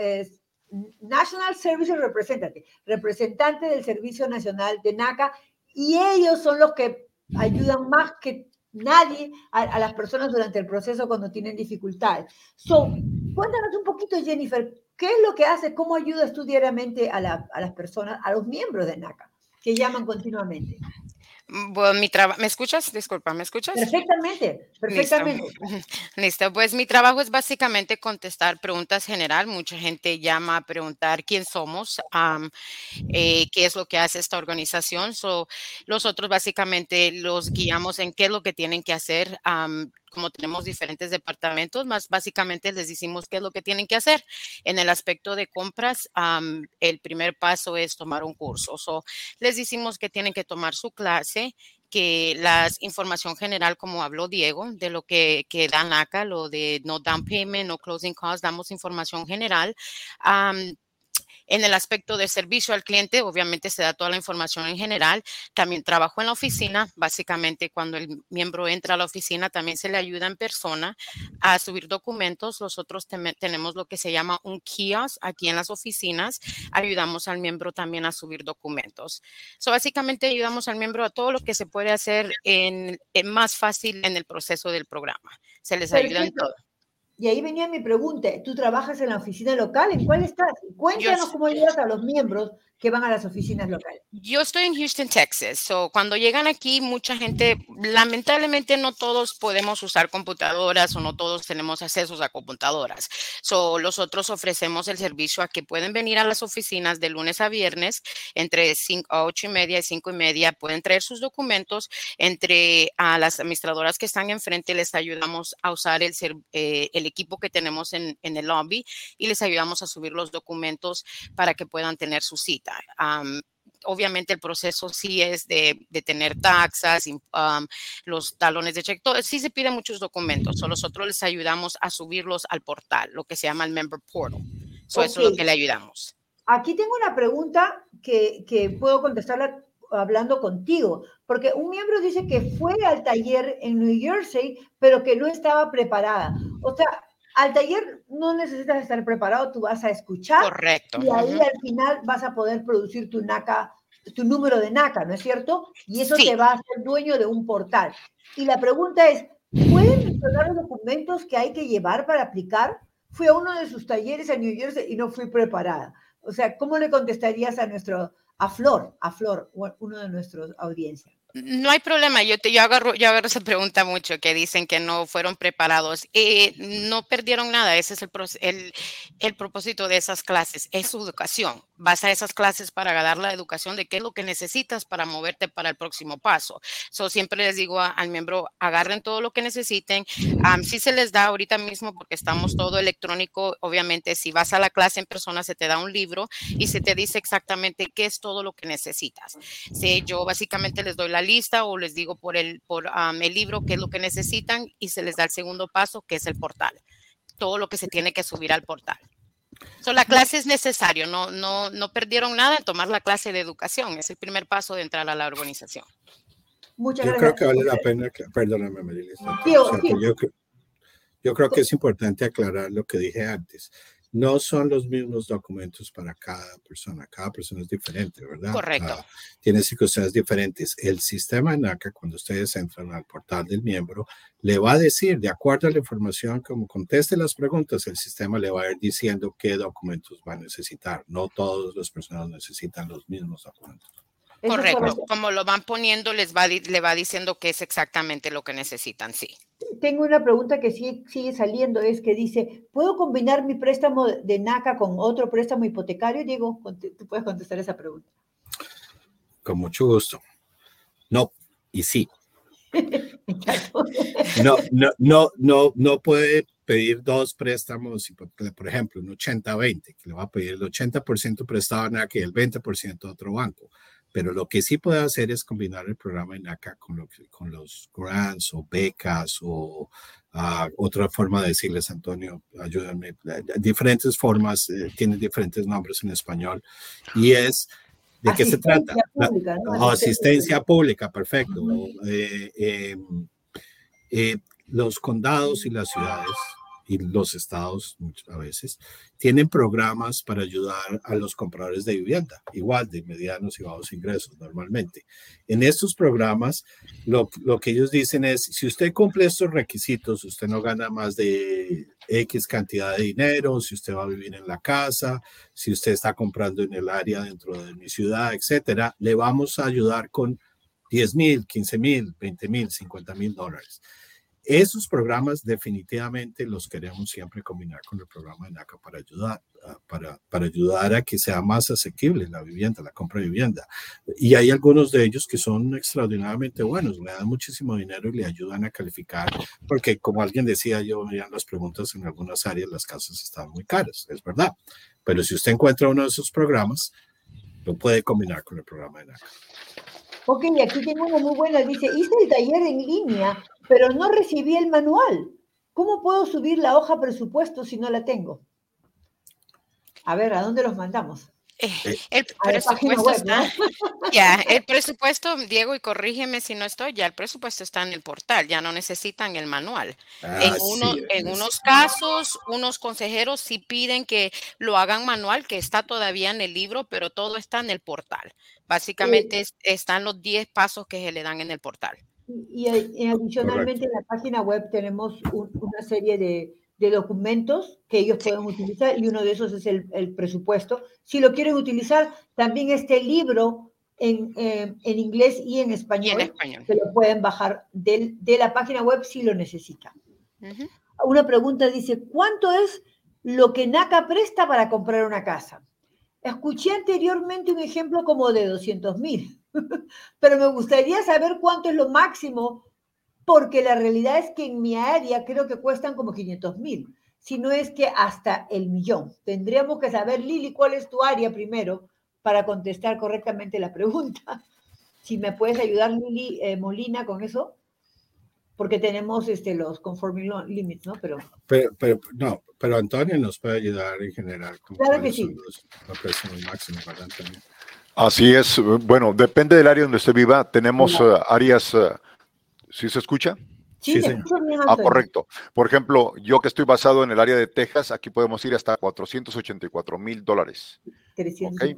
National Service Representative, representante del Servicio Nacional de NACA, y ellos son los que ayudan más que nadie a, las personas durante el proceso cuando tienen dificultades. So, cuéntanos un poquito, Jennifer, ¿qué es lo que hace? ¿Cómo ayudas tú diariamente a, a las personas, a los miembros de NACA que llaman continuamente? Bueno, mi ¿me escuchas? Disculpa, ¿me escuchas? Perfectamente, perfectamente. (laughs) Listo. pues mi trabajo es básicamente contestar preguntas general. Mucha gente llama a preguntar quién somos, eh, qué es lo que hace esta organización. So, nosotros básicamente los guiamos en qué es lo que tienen que hacer como tenemos diferentes departamentos, más básicamente les decimos qué es lo que tienen que hacer. En el aspecto de compras, el primer paso es tomar un curso. So, les decimos que tienen que tomar su clase, que la información general, como habló Diego, de lo que, que da NACA, lo de no down payment, no closing costs, damos información general. En el aspecto de servicio al cliente, obviamente se da toda la información en general. También trabajo en la oficina. Básicamente, cuando el miembro entra a la oficina, también se le ayuda en persona a subir documentos. Nosotros tenemos lo que se llama un kiosk aquí en las oficinas. Ayudamos al miembro también a subir documentos. So, básicamente, ayudamos al miembro a todo lo que se puede hacer en, más fácil en el proceso del programa. Se les ayuda en todo. Y ahí venía mi pregunta, ¿tú trabajas en la oficina local? ¿En cuál estás? Cuéntanos cómo ayudas a los miembros que van a las oficinas locales? Yo estoy en Houston, Texas. So, cuando llegan aquí, mucha gente, lamentablemente no todos podemos usar computadoras o no todos tenemos acceso a computadoras. So, nosotros ofrecemos el servicio a que pueden venir a las oficinas de lunes a viernes entre 5 a 8 y media y 5 y media. Pueden traer sus documentos. Entre a las administradoras que están enfrente les ayudamos a usar el, eh, el equipo que tenemos en, en el lobby y les ayudamos a subir los documentos para que puedan tener su cita obviamente el proceso sí es de, tener taxas, los talones de cheque, sí se piden muchos documentos, o nosotros les ayudamos a subirlos al portal, lo que se llama el Member Portal. Eso es lo que le ayudamos. Aquí tengo una pregunta que, que puedo contestarla hablando contigo, porque un miembro dice que fue al taller en New Jersey, pero que no estaba preparada. O sea, al taller no necesitas estar preparado, tú vas a escuchar. Correcto. Y ahí al final vas a poder producir tu NACA, tu número de NACA, ¿no es cierto? Y eso te va a hacer dueño de un portal. Y la pregunta es, ¿pueden mencionar los documentos que hay que llevar para aplicar? Fui a uno de sus talleres en New Jersey y no fui preparada. O sea, ¿cómo le contestarías a nuestro, a Flor, a Flor, uno de nuestros audiencias? No hay problema, yo, te, yo, agarro, yo agarro esa pregunta mucho, que dicen que no fueron preparados. Eh, no perdieron nada, ese es el, el, propósito de esas clases, es su educación. Vas a esas clases para dar la educación de qué es lo que necesitas para moverte para el próximo paso. So, siempre les digo al miembro, agarren todo lo que necesiten. si se les da ahorita mismo porque estamos todo electrónico, obviamente si vas a la clase en persona se te da un libro y se te dice exactamente qué es todo lo que necesitas. Sí, yo básicamente les doy la lista o les digo por el, por, el libro qué es lo que necesitan y se les da el segundo paso, que es el portal. Todo lo que se tiene que subir al portal. So, la clase es necesario, no, no, no perdieron nada en tomar la clase de educación, es el primer paso de entrar a la organización. Muchas yo creo que vale la pena, que, perdóname Marilisa, yo, yo, creo que es importante aclarar lo que dije antes. No son los mismos documentos para cada persona. Cada persona es diferente, ¿verdad? Correcto. Tiene circunstancias diferentes. El sistema NACA, cuando ustedes entran al portal del miembro, le va a decir, de acuerdo a la información, como conteste las preguntas, el sistema le va a ir diciendo qué documentos va a necesitar. No todas las personas necesitan los mismos documentos. Correcto, como lo van poniendo, les va, le va diciendo qué es exactamente lo que necesitan, sí. Tengo una pregunta que sigue, sigue saliendo, es que dice, ¿puedo combinar mi préstamo de NACA con otro préstamo hipotecario? Diego, tú puedes contestar esa pregunta. Con mucho gusto. No, y sí. (laughs) no, no, no, no, no puede pedir dos préstamos, por ejemplo, un 80-20, que le va a pedir el 80% prestado a NACA y el 20% a otro banco. Pero lo que sí puede hacer es combinar el programa NACA con, con los grants o becas o uh, otra forma de decirles, Antonio, ayúdame, diferentes formas, eh, tienen diferentes nombres en español. Y es, ¿de qué se trata? Pública, ¿no? Asistencia pública, perfecto. Eh, em, eh, los condados y las ciudades y los estados muchas veces tienen programas para ayudar a los compradores de vivienda, igual de medianos y bajos ingresos normalmente. En estos programas, lo, lo, que ellos dicen es, si usted cumple estos requisitos, usted no gana más de X cantidad de dinero, si usted va a vivir en la casa, si usted está comprando en el área dentro de mi ciudad, etcétera, le vamos a ayudar con 10 mil, 15 mil, 20 mil, 50 mil dólares. Esos programas definitivamente los queremos siempre combinar con el programa de NACA para ayudar, ah, para, para ayudar a que sea más asequible la vivienda, la compra de vivienda. Y hay algunos de ellos que son extraordinariamente buenos, le dan muchísimo dinero y le ayudan a calificar, porque como alguien decía, yo veía las preguntas en algunas áreas, las casas están muy caras, es verdad. Pero si usted encuentra uno de esos programas, lo puede combinar con el programa de NACA. Ok, aquí tengo una muy buena. Dice, hice el taller en línea, pero no recibí el manual. ¿Cómo puedo subir la hoja presupuesto si no la tengo? A ver, ¿a dónde los mandamos? Eh, el presupuesto web, está, ¿no? ya, el presupuesto, Diego, y corrígeme si no estoy, ya el presupuesto está en el portal, ya no necesitan el manual. Ah, en, uno, en unos casos, unos consejeros sí piden que lo hagan manual, que está todavía en el libro, pero todo está en el portal. Básicamente sí. están los 10 pasos que se le dan en el portal. Y, y adicionalmente Correcto. en la página web tenemos un, una serie de, de documentos que ellos pueden utilizar y uno de esos es el, el presupuesto. Si lo quieren utilizar, también este libro en, eh, en inglés y en español, y en español. se lo pueden bajar del, de la página web si lo necesitan. Uh -huh. Una pregunta dice, ¿cuánto es lo que NACA presta para comprar una casa? Escuché anteriormente un ejemplo como de 200 mil, (laughs) pero me gustaría saber cuánto es lo máximo porque la realidad es que en mi área creo que cuestan como 500 mil, si no es que hasta el millón. Tendríamos que saber, Lili, cuál es tu área primero para contestar correctamente la pregunta. (laughs) Si me puedes ayudar, Lili eh, Molina, con eso, porque tenemos este, los conforming limits, ¿no? Pero, pero, pero, no, pero Antonio nos puede ayudar en general. Con claro que sí. Los, los máximos, ¿verdad? También. Así es. Bueno, depende del área donde usted viva. Tenemos uh, áreas... Uh, ¿Sí se escucha? Sí, sí, sí. Ah, correcto. Por ejemplo, yo que estoy basado en el área de Texas, aquí podemos ir hasta 484 mil dólares. ¿okay?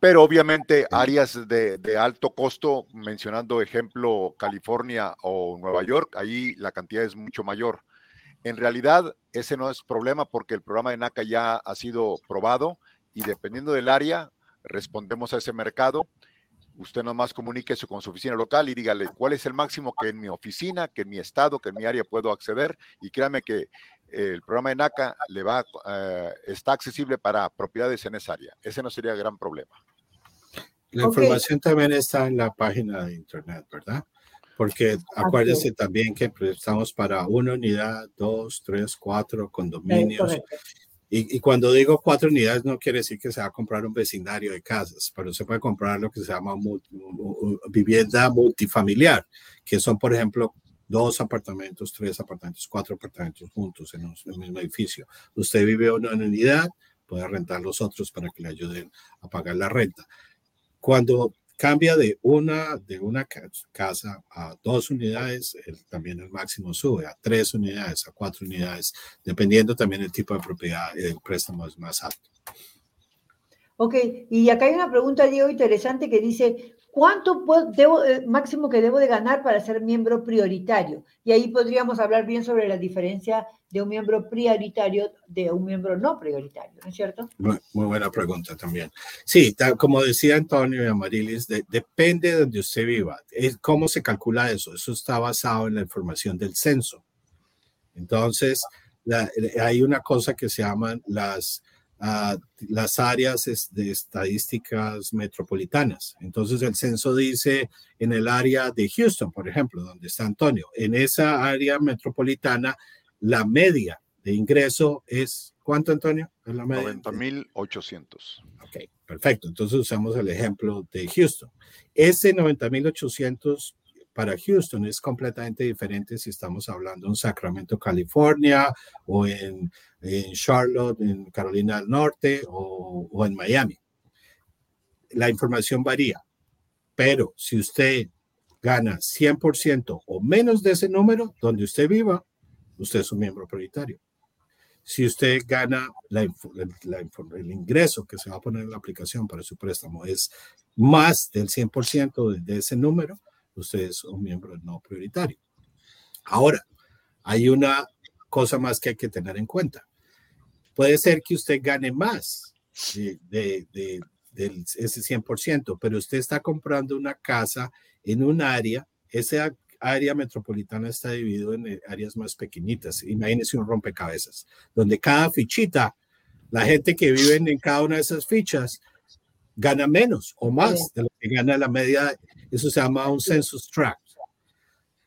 Pero obviamente áreas de, de, alto costo, mencionando ejemplo California o Nueva York, ahí la cantidad es mucho mayor. En realidad, ese no es problema porque el programa de NACA ya ha sido probado y dependiendo del área, respondemos a ese mercado usted nomás comuníquese con su oficina local y dígale cuál es el máximo que en mi oficina, que en mi estado, que en mi área puedo acceder y créame que el programa de NACA le va, uh, está accesible para propiedades en esa área. Ese no sería gran problema. La okay. información también está en la página de internet, ¿verdad? Porque acuérdese okay. también que estamos para una unidad, dos, tres, cuatro condominios. Sí, y, y, cuando digo cuatro unidades, no quiere decir que se va a comprar un vecindario de casas, pero se puede comprar lo que se llama multi, vivienda multifamiliar, que son, por ejemplo, dos apartamentos, tres apartamentos, cuatro apartamentos juntos en, un, en el mismo edificio. Usted vive una unidad, puede rentar los otros para que le ayuden a pagar la renta. Cuando cambia de una, de una casa a dos unidades, también el máximo sube a tres unidades, a cuatro unidades, dependiendo también del tipo de propiedad, el préstamo es más alto. Ok, y acá hay una pregunta, Diego, interesante que dice, ¿cuánto eh, máximo que debo de ganar para ser miembro prioritario? Y ahí podríamos hablar bien sobre la diferencia de un miembro prioritario de un miembro no prioritario, ¿no es cierto? Muy, buena pregunta también. Sí, como decía Antonio y Amarilis, depende de donde usted viva. ¿Cómo se calcula eso? Eso está basado en la información del censo. Entonces, hay una cosa que se llaman las las áreas de estadísticas metropolitanas. Entonces el censo dice en el área de Houston, por ejemplo, donde está Antonio, en esa área metropolitana, la media de ingreso es, ¿cuánto Antonio? Es la media. 90.800. Ok, perfecto. Entonces usamos el ejemplo de Houston. Ese 90.800 para Houston es completamente diferente si estamos hablando en Sacramento, California, o en, Charlotte, en Carolina del Norte, o, o en Miami. La información varía, pero si usted gana 100% o menos de ese número, donde usted viva, usted es un miembro prioritario. Si usted gana la, el ingreso que se va a poner en la aplicación para su préstamo es más del 100% de, de ese número, usted es un miembro no prioritario. Ahora, hay una cosa más que hay que tener en cuenta. Puede ser que usted gane más de, de, ese 100%, pero usted está comprando una casa en un área, esa área metropolitana está dividido en áreas más pequeñitas. Imagínese un rompecabezas, donde cada fichita, la gente que vive en cada una de esas fichas gana menos o más de lo que gana la media eso se llama un census tract.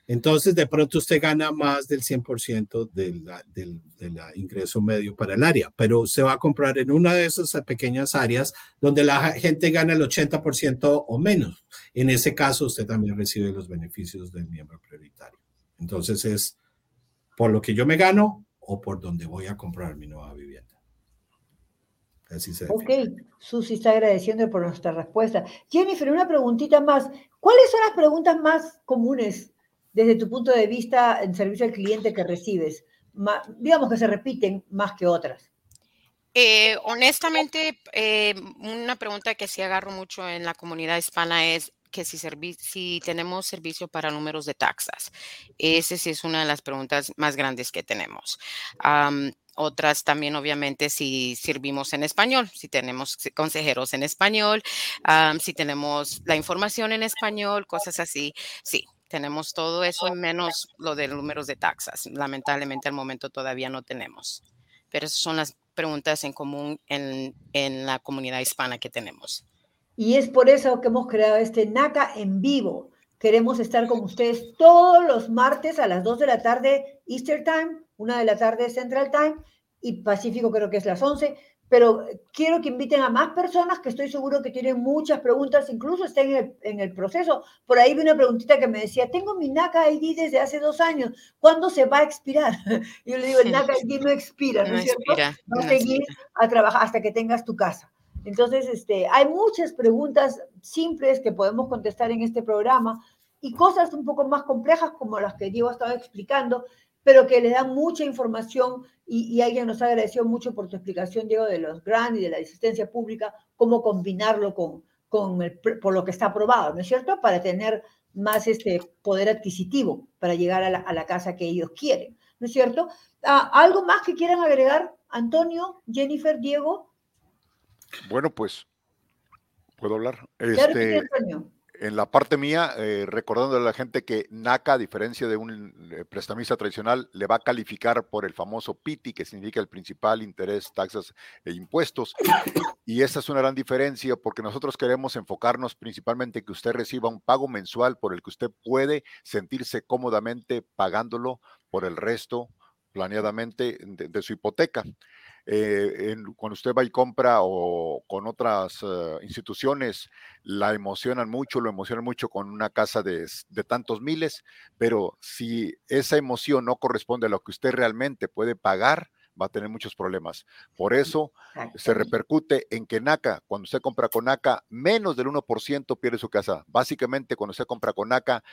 Entonces, de pronto usted gana más del 100% del, del, del, ingreso medio para el área, pero se va a comprar en una de esas pequeñas áreas donde la gente gana el 80% o menos. En ese caso, usted también recibe los beneficios del miembro prioritario. Entonces, es por lo que yo me gano o por donde voy a comprar mi nueva vivienda. Así se ok, Susi está agradeciendo por nuestra respuesta. Jennifer, una preguntita más. ¿Cuáles son las preguntas más comunes desde tu punto de vista en servicio al cliente que recibes? digamos que se repiten más que otras. Eh, honestamente, eh, una pregunta que sí agarro mucho en la comunidad hispana es que si, si tenemos servicio para números de taxas. Esa sí es una de las preguntas más grandes que tenemos. Otras también, obviamente, si servimos en español, si tenemos consejeros en español, si tenemos la información en español, cosas así. Sí, tenemos todo eso, menos lo de números de taxas. Lamentablemente, al momento todavía no tenemos. Pero esas son las preguntas en común en, en la comunidad hispana que tenemos. Y es por eso que hemos creado este NACA en vivo. Queremos estar con ustedes todos los martes a las 2 de la tarde Easter Time una de la tarde Central Time y Pacífico creo que es las 11, pero quiero que inviten a más personas que estoy seguro que tienen muchas preguntas, incluso estén en el, en el proceso. Por ahí vi una preguntita que me decía, tengo mi NACA ID desde hace dos años, ¿cuándo se va a expirar? (laughs) Y yo le digo, el NACA ID no expira, ¿no, es cierto? Expira, va a seguir a trabajar hasta que tengas tu casa. Entonces, este, hay muchas preguntas simples que podemos contestar en este programa y cosas un poco más complejas como las que Diego estaba explicando, pero que le da mucha información y, alguien nos agradeció mucho por tu explicación, Diego, de los grants y de la asistencia pública, cómo combinarlo con, con el, por lo que está aprobado, ¿no es cierto? Para tener más este poder adquisitivo para llegar a la, a la casa que ellos quieren, ¿no es cierto? Ah, ¿Algo más que quieran agregar, Antonio, Jennifer, Diego? Bueno, pues, ¿puedo hablar? Este, Antonio en la parte mía, eh, recordando a la gente que NACA, a diferencia de un eh, prestamista tradicional, le va a calificar por el famoso PITI, que significa el principal, interés, taxas e impuestos. Y esa es una gran diferencia porque nosotros queremos enfocarnos principalmente que usted reciba un pago mensual por el que usted puede sentirse cómodamente pagándolo por el resto planeadamente de su hipoteca. Eh, cuando usted va y compra o con otras eh, instituciones, la emocionan mucho, lo emocionan mucho con una casa de, tantos miles, pero si esa emoción no corresponde a lo que usted realmente puede pagar, va a tener muchos problemas. Por eso se repercute en que NACA, cuando usted compra con NACA, menos del 1% pierde su casa. Básicamente, cuando usted compra con NACA,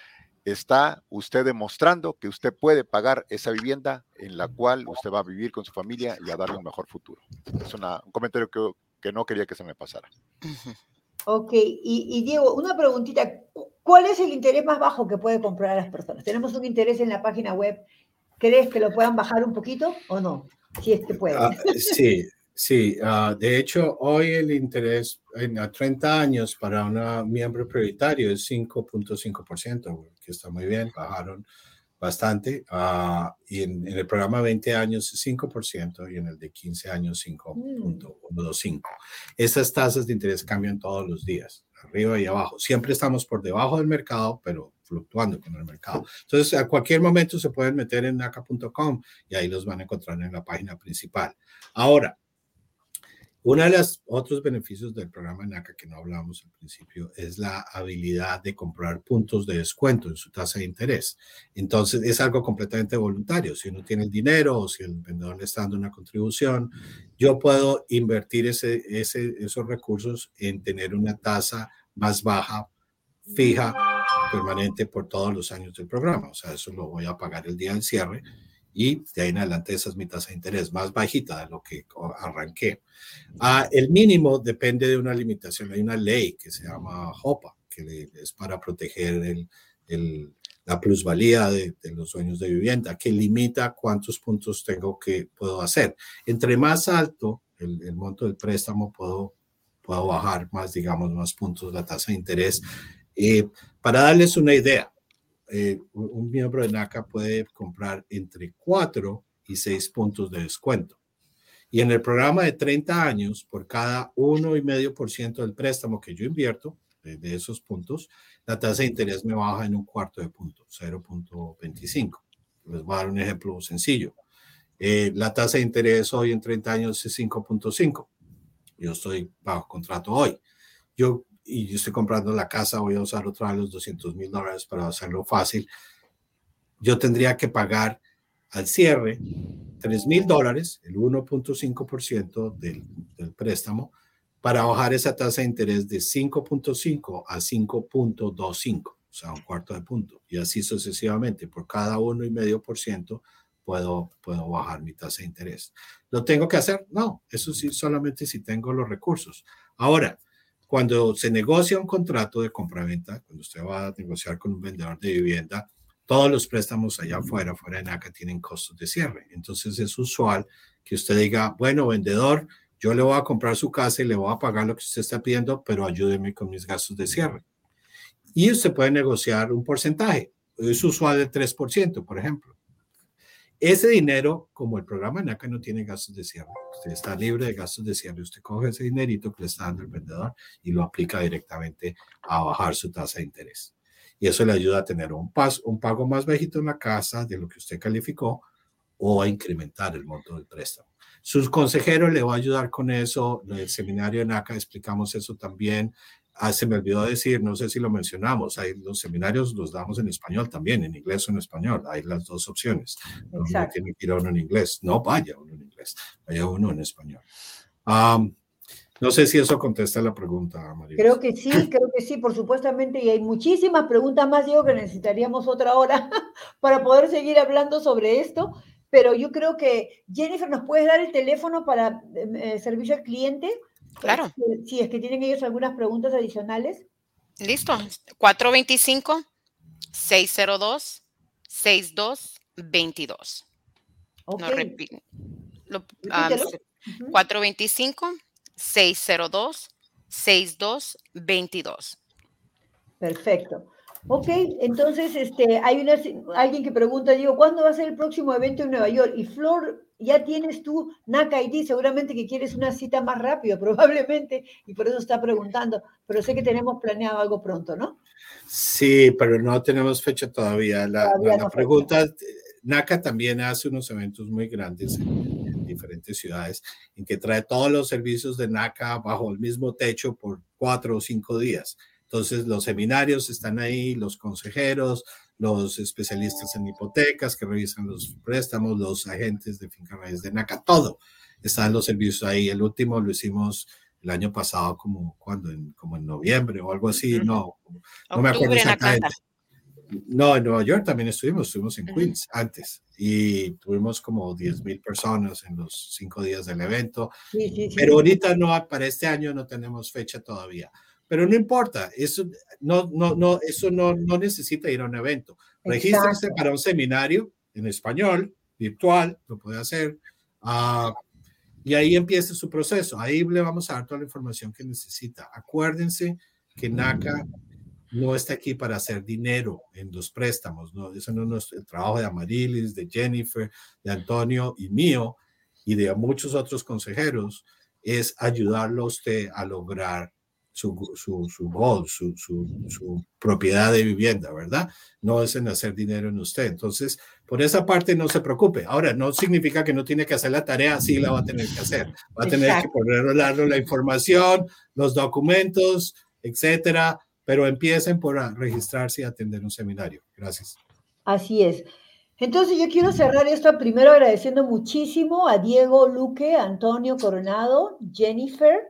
está usted demostrando que usted puede pagar esa vivienda en la cual usted va a vivir con su familia y a darle un mejor futuro. Es un comentario que, que, no quería que se me pasara. Ok, y, Diego, una preguntita. ¿Cuál es el interés más bajo que puede comprar a las personas? Tenemos un interés en la página web. ¿Crees que lo puedan bajar un poquito o no? Si es que pueden. Ah, sí, Sí, ah, de hecho, hoy el interés en a 30 años para un miembro prioritario es 5.5%, que está muy bien, bajaron bastante. Uh, y en, el programa 20 años es 5% y en el de 15 años 5.125. Mm. Estas tasas de interés cambian todos los días, arriba y abajo. Siempre estamos por debajo del mercado, pero fluctuando con el mercado. Entonces, a cualquier momento se pueden meter en naca.com y ahí los van a encontrar en la página principal. Ahora, uno de los otros beneficios del programa NACA que no hablamos al principio es la habilidad de comprar puntos de descuento en su tasa de interés. Entonces es algo completamente voluntario. Si uno tiene el dinero o si el vendedor está dando una contribución, yo puedo invertir esos recursos en tener una tasa más baja, fija, permanente por todos los años del programa. O sea, eso lo voy a pagar el día del cierre y de ahí en adelante esa es mi tasa de interés más bajita de lo que arranqué. Ah, el mínimo depende de una limitación. Hay una ley que se llama HOPA, que es para proteger el, el, la plusvalía de, de, los dueños de vivienda, que limita cuántos puntos tengo que puedo hacer. Entre más alto el, el monto del préstamo, puedo, puedo bajar más, digamos, más puntos la tasa de interés. Eh, para darles una idea, eh, un miembro de NACA puede comprar entre 4 y 6 puntos de descuento. Y en el programa de 30 años, por cada 1,5% del préstamo que yo invierto, de, esos puntos, la tasa de interés me baja en un cuarto de punto, 0.25. Les voy a dar un ejemplo sencillo. Eh, la tasa de interés hoy en 30 años es 5.5. Yo estoy bajo contrato hoy. Yo y yo estoy comprando la casa, voy a usar otra vez los 200 mil dólares para hacerlo fácil, yo tendría que pagar al cierre 3 mil dólares, el 1.5% del, del préstamo, para bajar esa tasa de interés de 5.5 a 5.25, o sea, un cuarto de punto. Y así sucesivamente, por cada 1,5% puedo, puedo bajar mi tasa de interés. ¿Lo tengo que hacer? No, eso sí, solamente si tengo los recursos. Ahora, cuando se negocia un contrato de compraventa, cuando usted va a negociar con un vendedor de vivienda, todos los préstamos allá afuera, fuera de NACA, tienen costos de cierre. Entonces es usual que usted diga, bueno, vendedor, yo le voy a comprar su casa y le voy a pagar lo que usted está pidiendo, pero ayúdeme con mis gastos de cierre. Y usted puede negociar un porcentaje. Es usual del 3%, por ejemplo. Ese dinero, como el programa NACA no tiene gastos de cierre, usted está libre de gastos de cierre, usted coge ese dinerito que le está dando el vendedor y lo aplica directamente a bajar su tasa de interés. Y eso le ayuda a tener un, un pago más bajito en la casa de lo que usted calificó o a incrementar el monto del préstamo. Sus consejeros le va a ayudar con eso. En el seminario de NACA explicamos eso también. Ah, se me olvidó decir, no sé si lo mencionamos, hay los seminarios los damos en español también, en inglés o en español, hay las dos opciones. No tiene que ir uno en inglés, no vaya uno en inglés, vaya uno en español. no sé si eso contesta la pregunta, María. Creo que sí, creo que sí, por supuestamente, y hay muchísimas preguntas más, digo que necesitaríamos otra hora (laughs) para poder seguir hablando sobre esto, pero yo creo que Jennifer, ¿nos puedes dar el teléfono para eh, servicio al cliente? Claro. Si es que tienen ellos algunas preguntas adicionales. Listo. 425-602-6222. Okay. No, 425-602-6222. Perfecto. Ok, entonces este, hay una, alguien que pregunta, digo, ¿cuándo va a ser el próximo evento en Nueva York? Y Flor ya tienes tú NACA ID, seguramente que quieres una cita más rápido, (laughs) probablemente, y por eso está preguntando, pero sé que tenemos planeado algo pronto, ¿no? Sí, pero no tenemos fecha todavía. La, pregunta, NACA también hace unos eventos muy grandes en, diferentes ciudades, en que trae todos los servicios de NACA bajo el mismo techo por cuatro o cinco días. Entonces, los seminarios están ahí, los consejeros, los especialistas en hipotecas que revisan los préstamos, los agentes de finca raíz de NACA, todo. Están los servicios ahí. El último lo hicimos el año pasado, como cuando, en, como en noviembre o algo así, no, no me acuerdo exactamente. No, en Nueva York también estuvimos, estuvimos en Queens antes y tuvimos como 10 mil personas en los cinco días del evento. Pero ahorita no, para este año no tenemos fecha todavía. Pero no importa, eso no, no, no, eso no, no necesita ir a un evento. Regístrese para un seminario en español, virtual, lo puede hacer. Uh, y ahí empieza su proceso. Ahí le vamos a dar toda la información que necesita. Acuérdense que NACA no está aquí para hacer dinero en los préstamos. No, eso no es el trabajo de Amarilis, de Jennifer, de Antonio y mío y de muchos otros consejeros. Es ayudarlo a usted a lograr su, su, su goal, su, su, propiedad de vivienda, ¿verdad? No es en hacer dinero en usted. Entonces, por esa parte no se preocupe. Ahora, no significa que no tiene que hacer la tarea, sí la va a tener que hacer. Va a tener que poner la información, los documentos, etcétera, pero empiecen por registrarse y atender un seminario. Gracias. Así es. Entonces yo quiero cerrar esto primero agradeciendo muchísimo a Diego Luque, Antonio Coronado, Jennifer,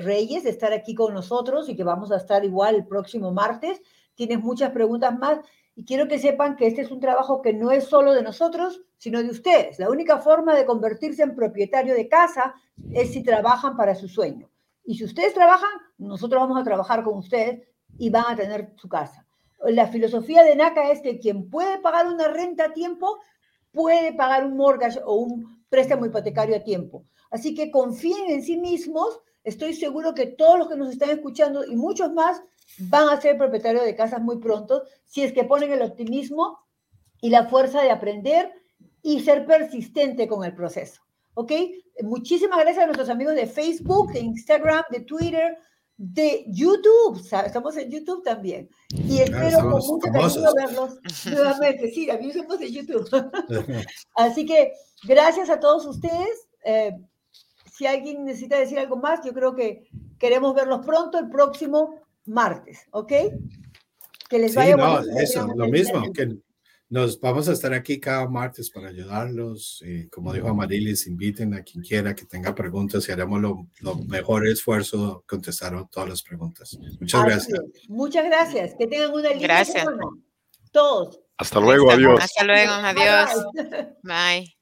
Reyes de estar aquí con nosotros y que vamos a estar igual el próximo martes. Tienes muchas preguntas más y quiero que sepan que este es un trabajo que no es solo de nosotros, sino de ustedes. La única forma de convertirse en propietario de casa es si trabajan para su sueño. Y si ustedes trabajan, nosotros vamos a trabajar con ustedes y van a tener su casa. La filosofía de NACA es que quien puede pagar una renta a tiempo, puede pagar un mortgage o un préstamo hipotecario a tiempo. Así que confíen en sí mismos Estoy seguro que todos los que nos están escuchando y muchos más van a ser propietarios de casas muy pronto si es que ponen el optimismo y la fuerza de aprender y ser persistente con el proceso. ¿Ok? Muchísimas gracias a nuestros amigos de Facebook, de Instagram, de Twitter, de YouTube. Estamos en YouTube también. Y espero con mucho cariño verlos (laughs) nuevamente. Sí, amigos somos de YouTube. (laughs) Así que gracias a todos ustedes. Eh, si alguien necesita decir algo más, yo creo que queremos verlos pronto el próximo martes, ¿ok? Que les vaya sí, no, eso, lo mismo, que nos vamos a estar aquí cada martes para ayudarlos. Y como dijo Amarilis, inviten a quien quiera que tenga preguntas y haremos lo, mejor esfuerzo contestar todas las preguntas. Muchas gracias. Muchas gracias. Que tengan una linda gracias. Todos. Hasta luego, adiós. Hasta luego, adiós. Bye.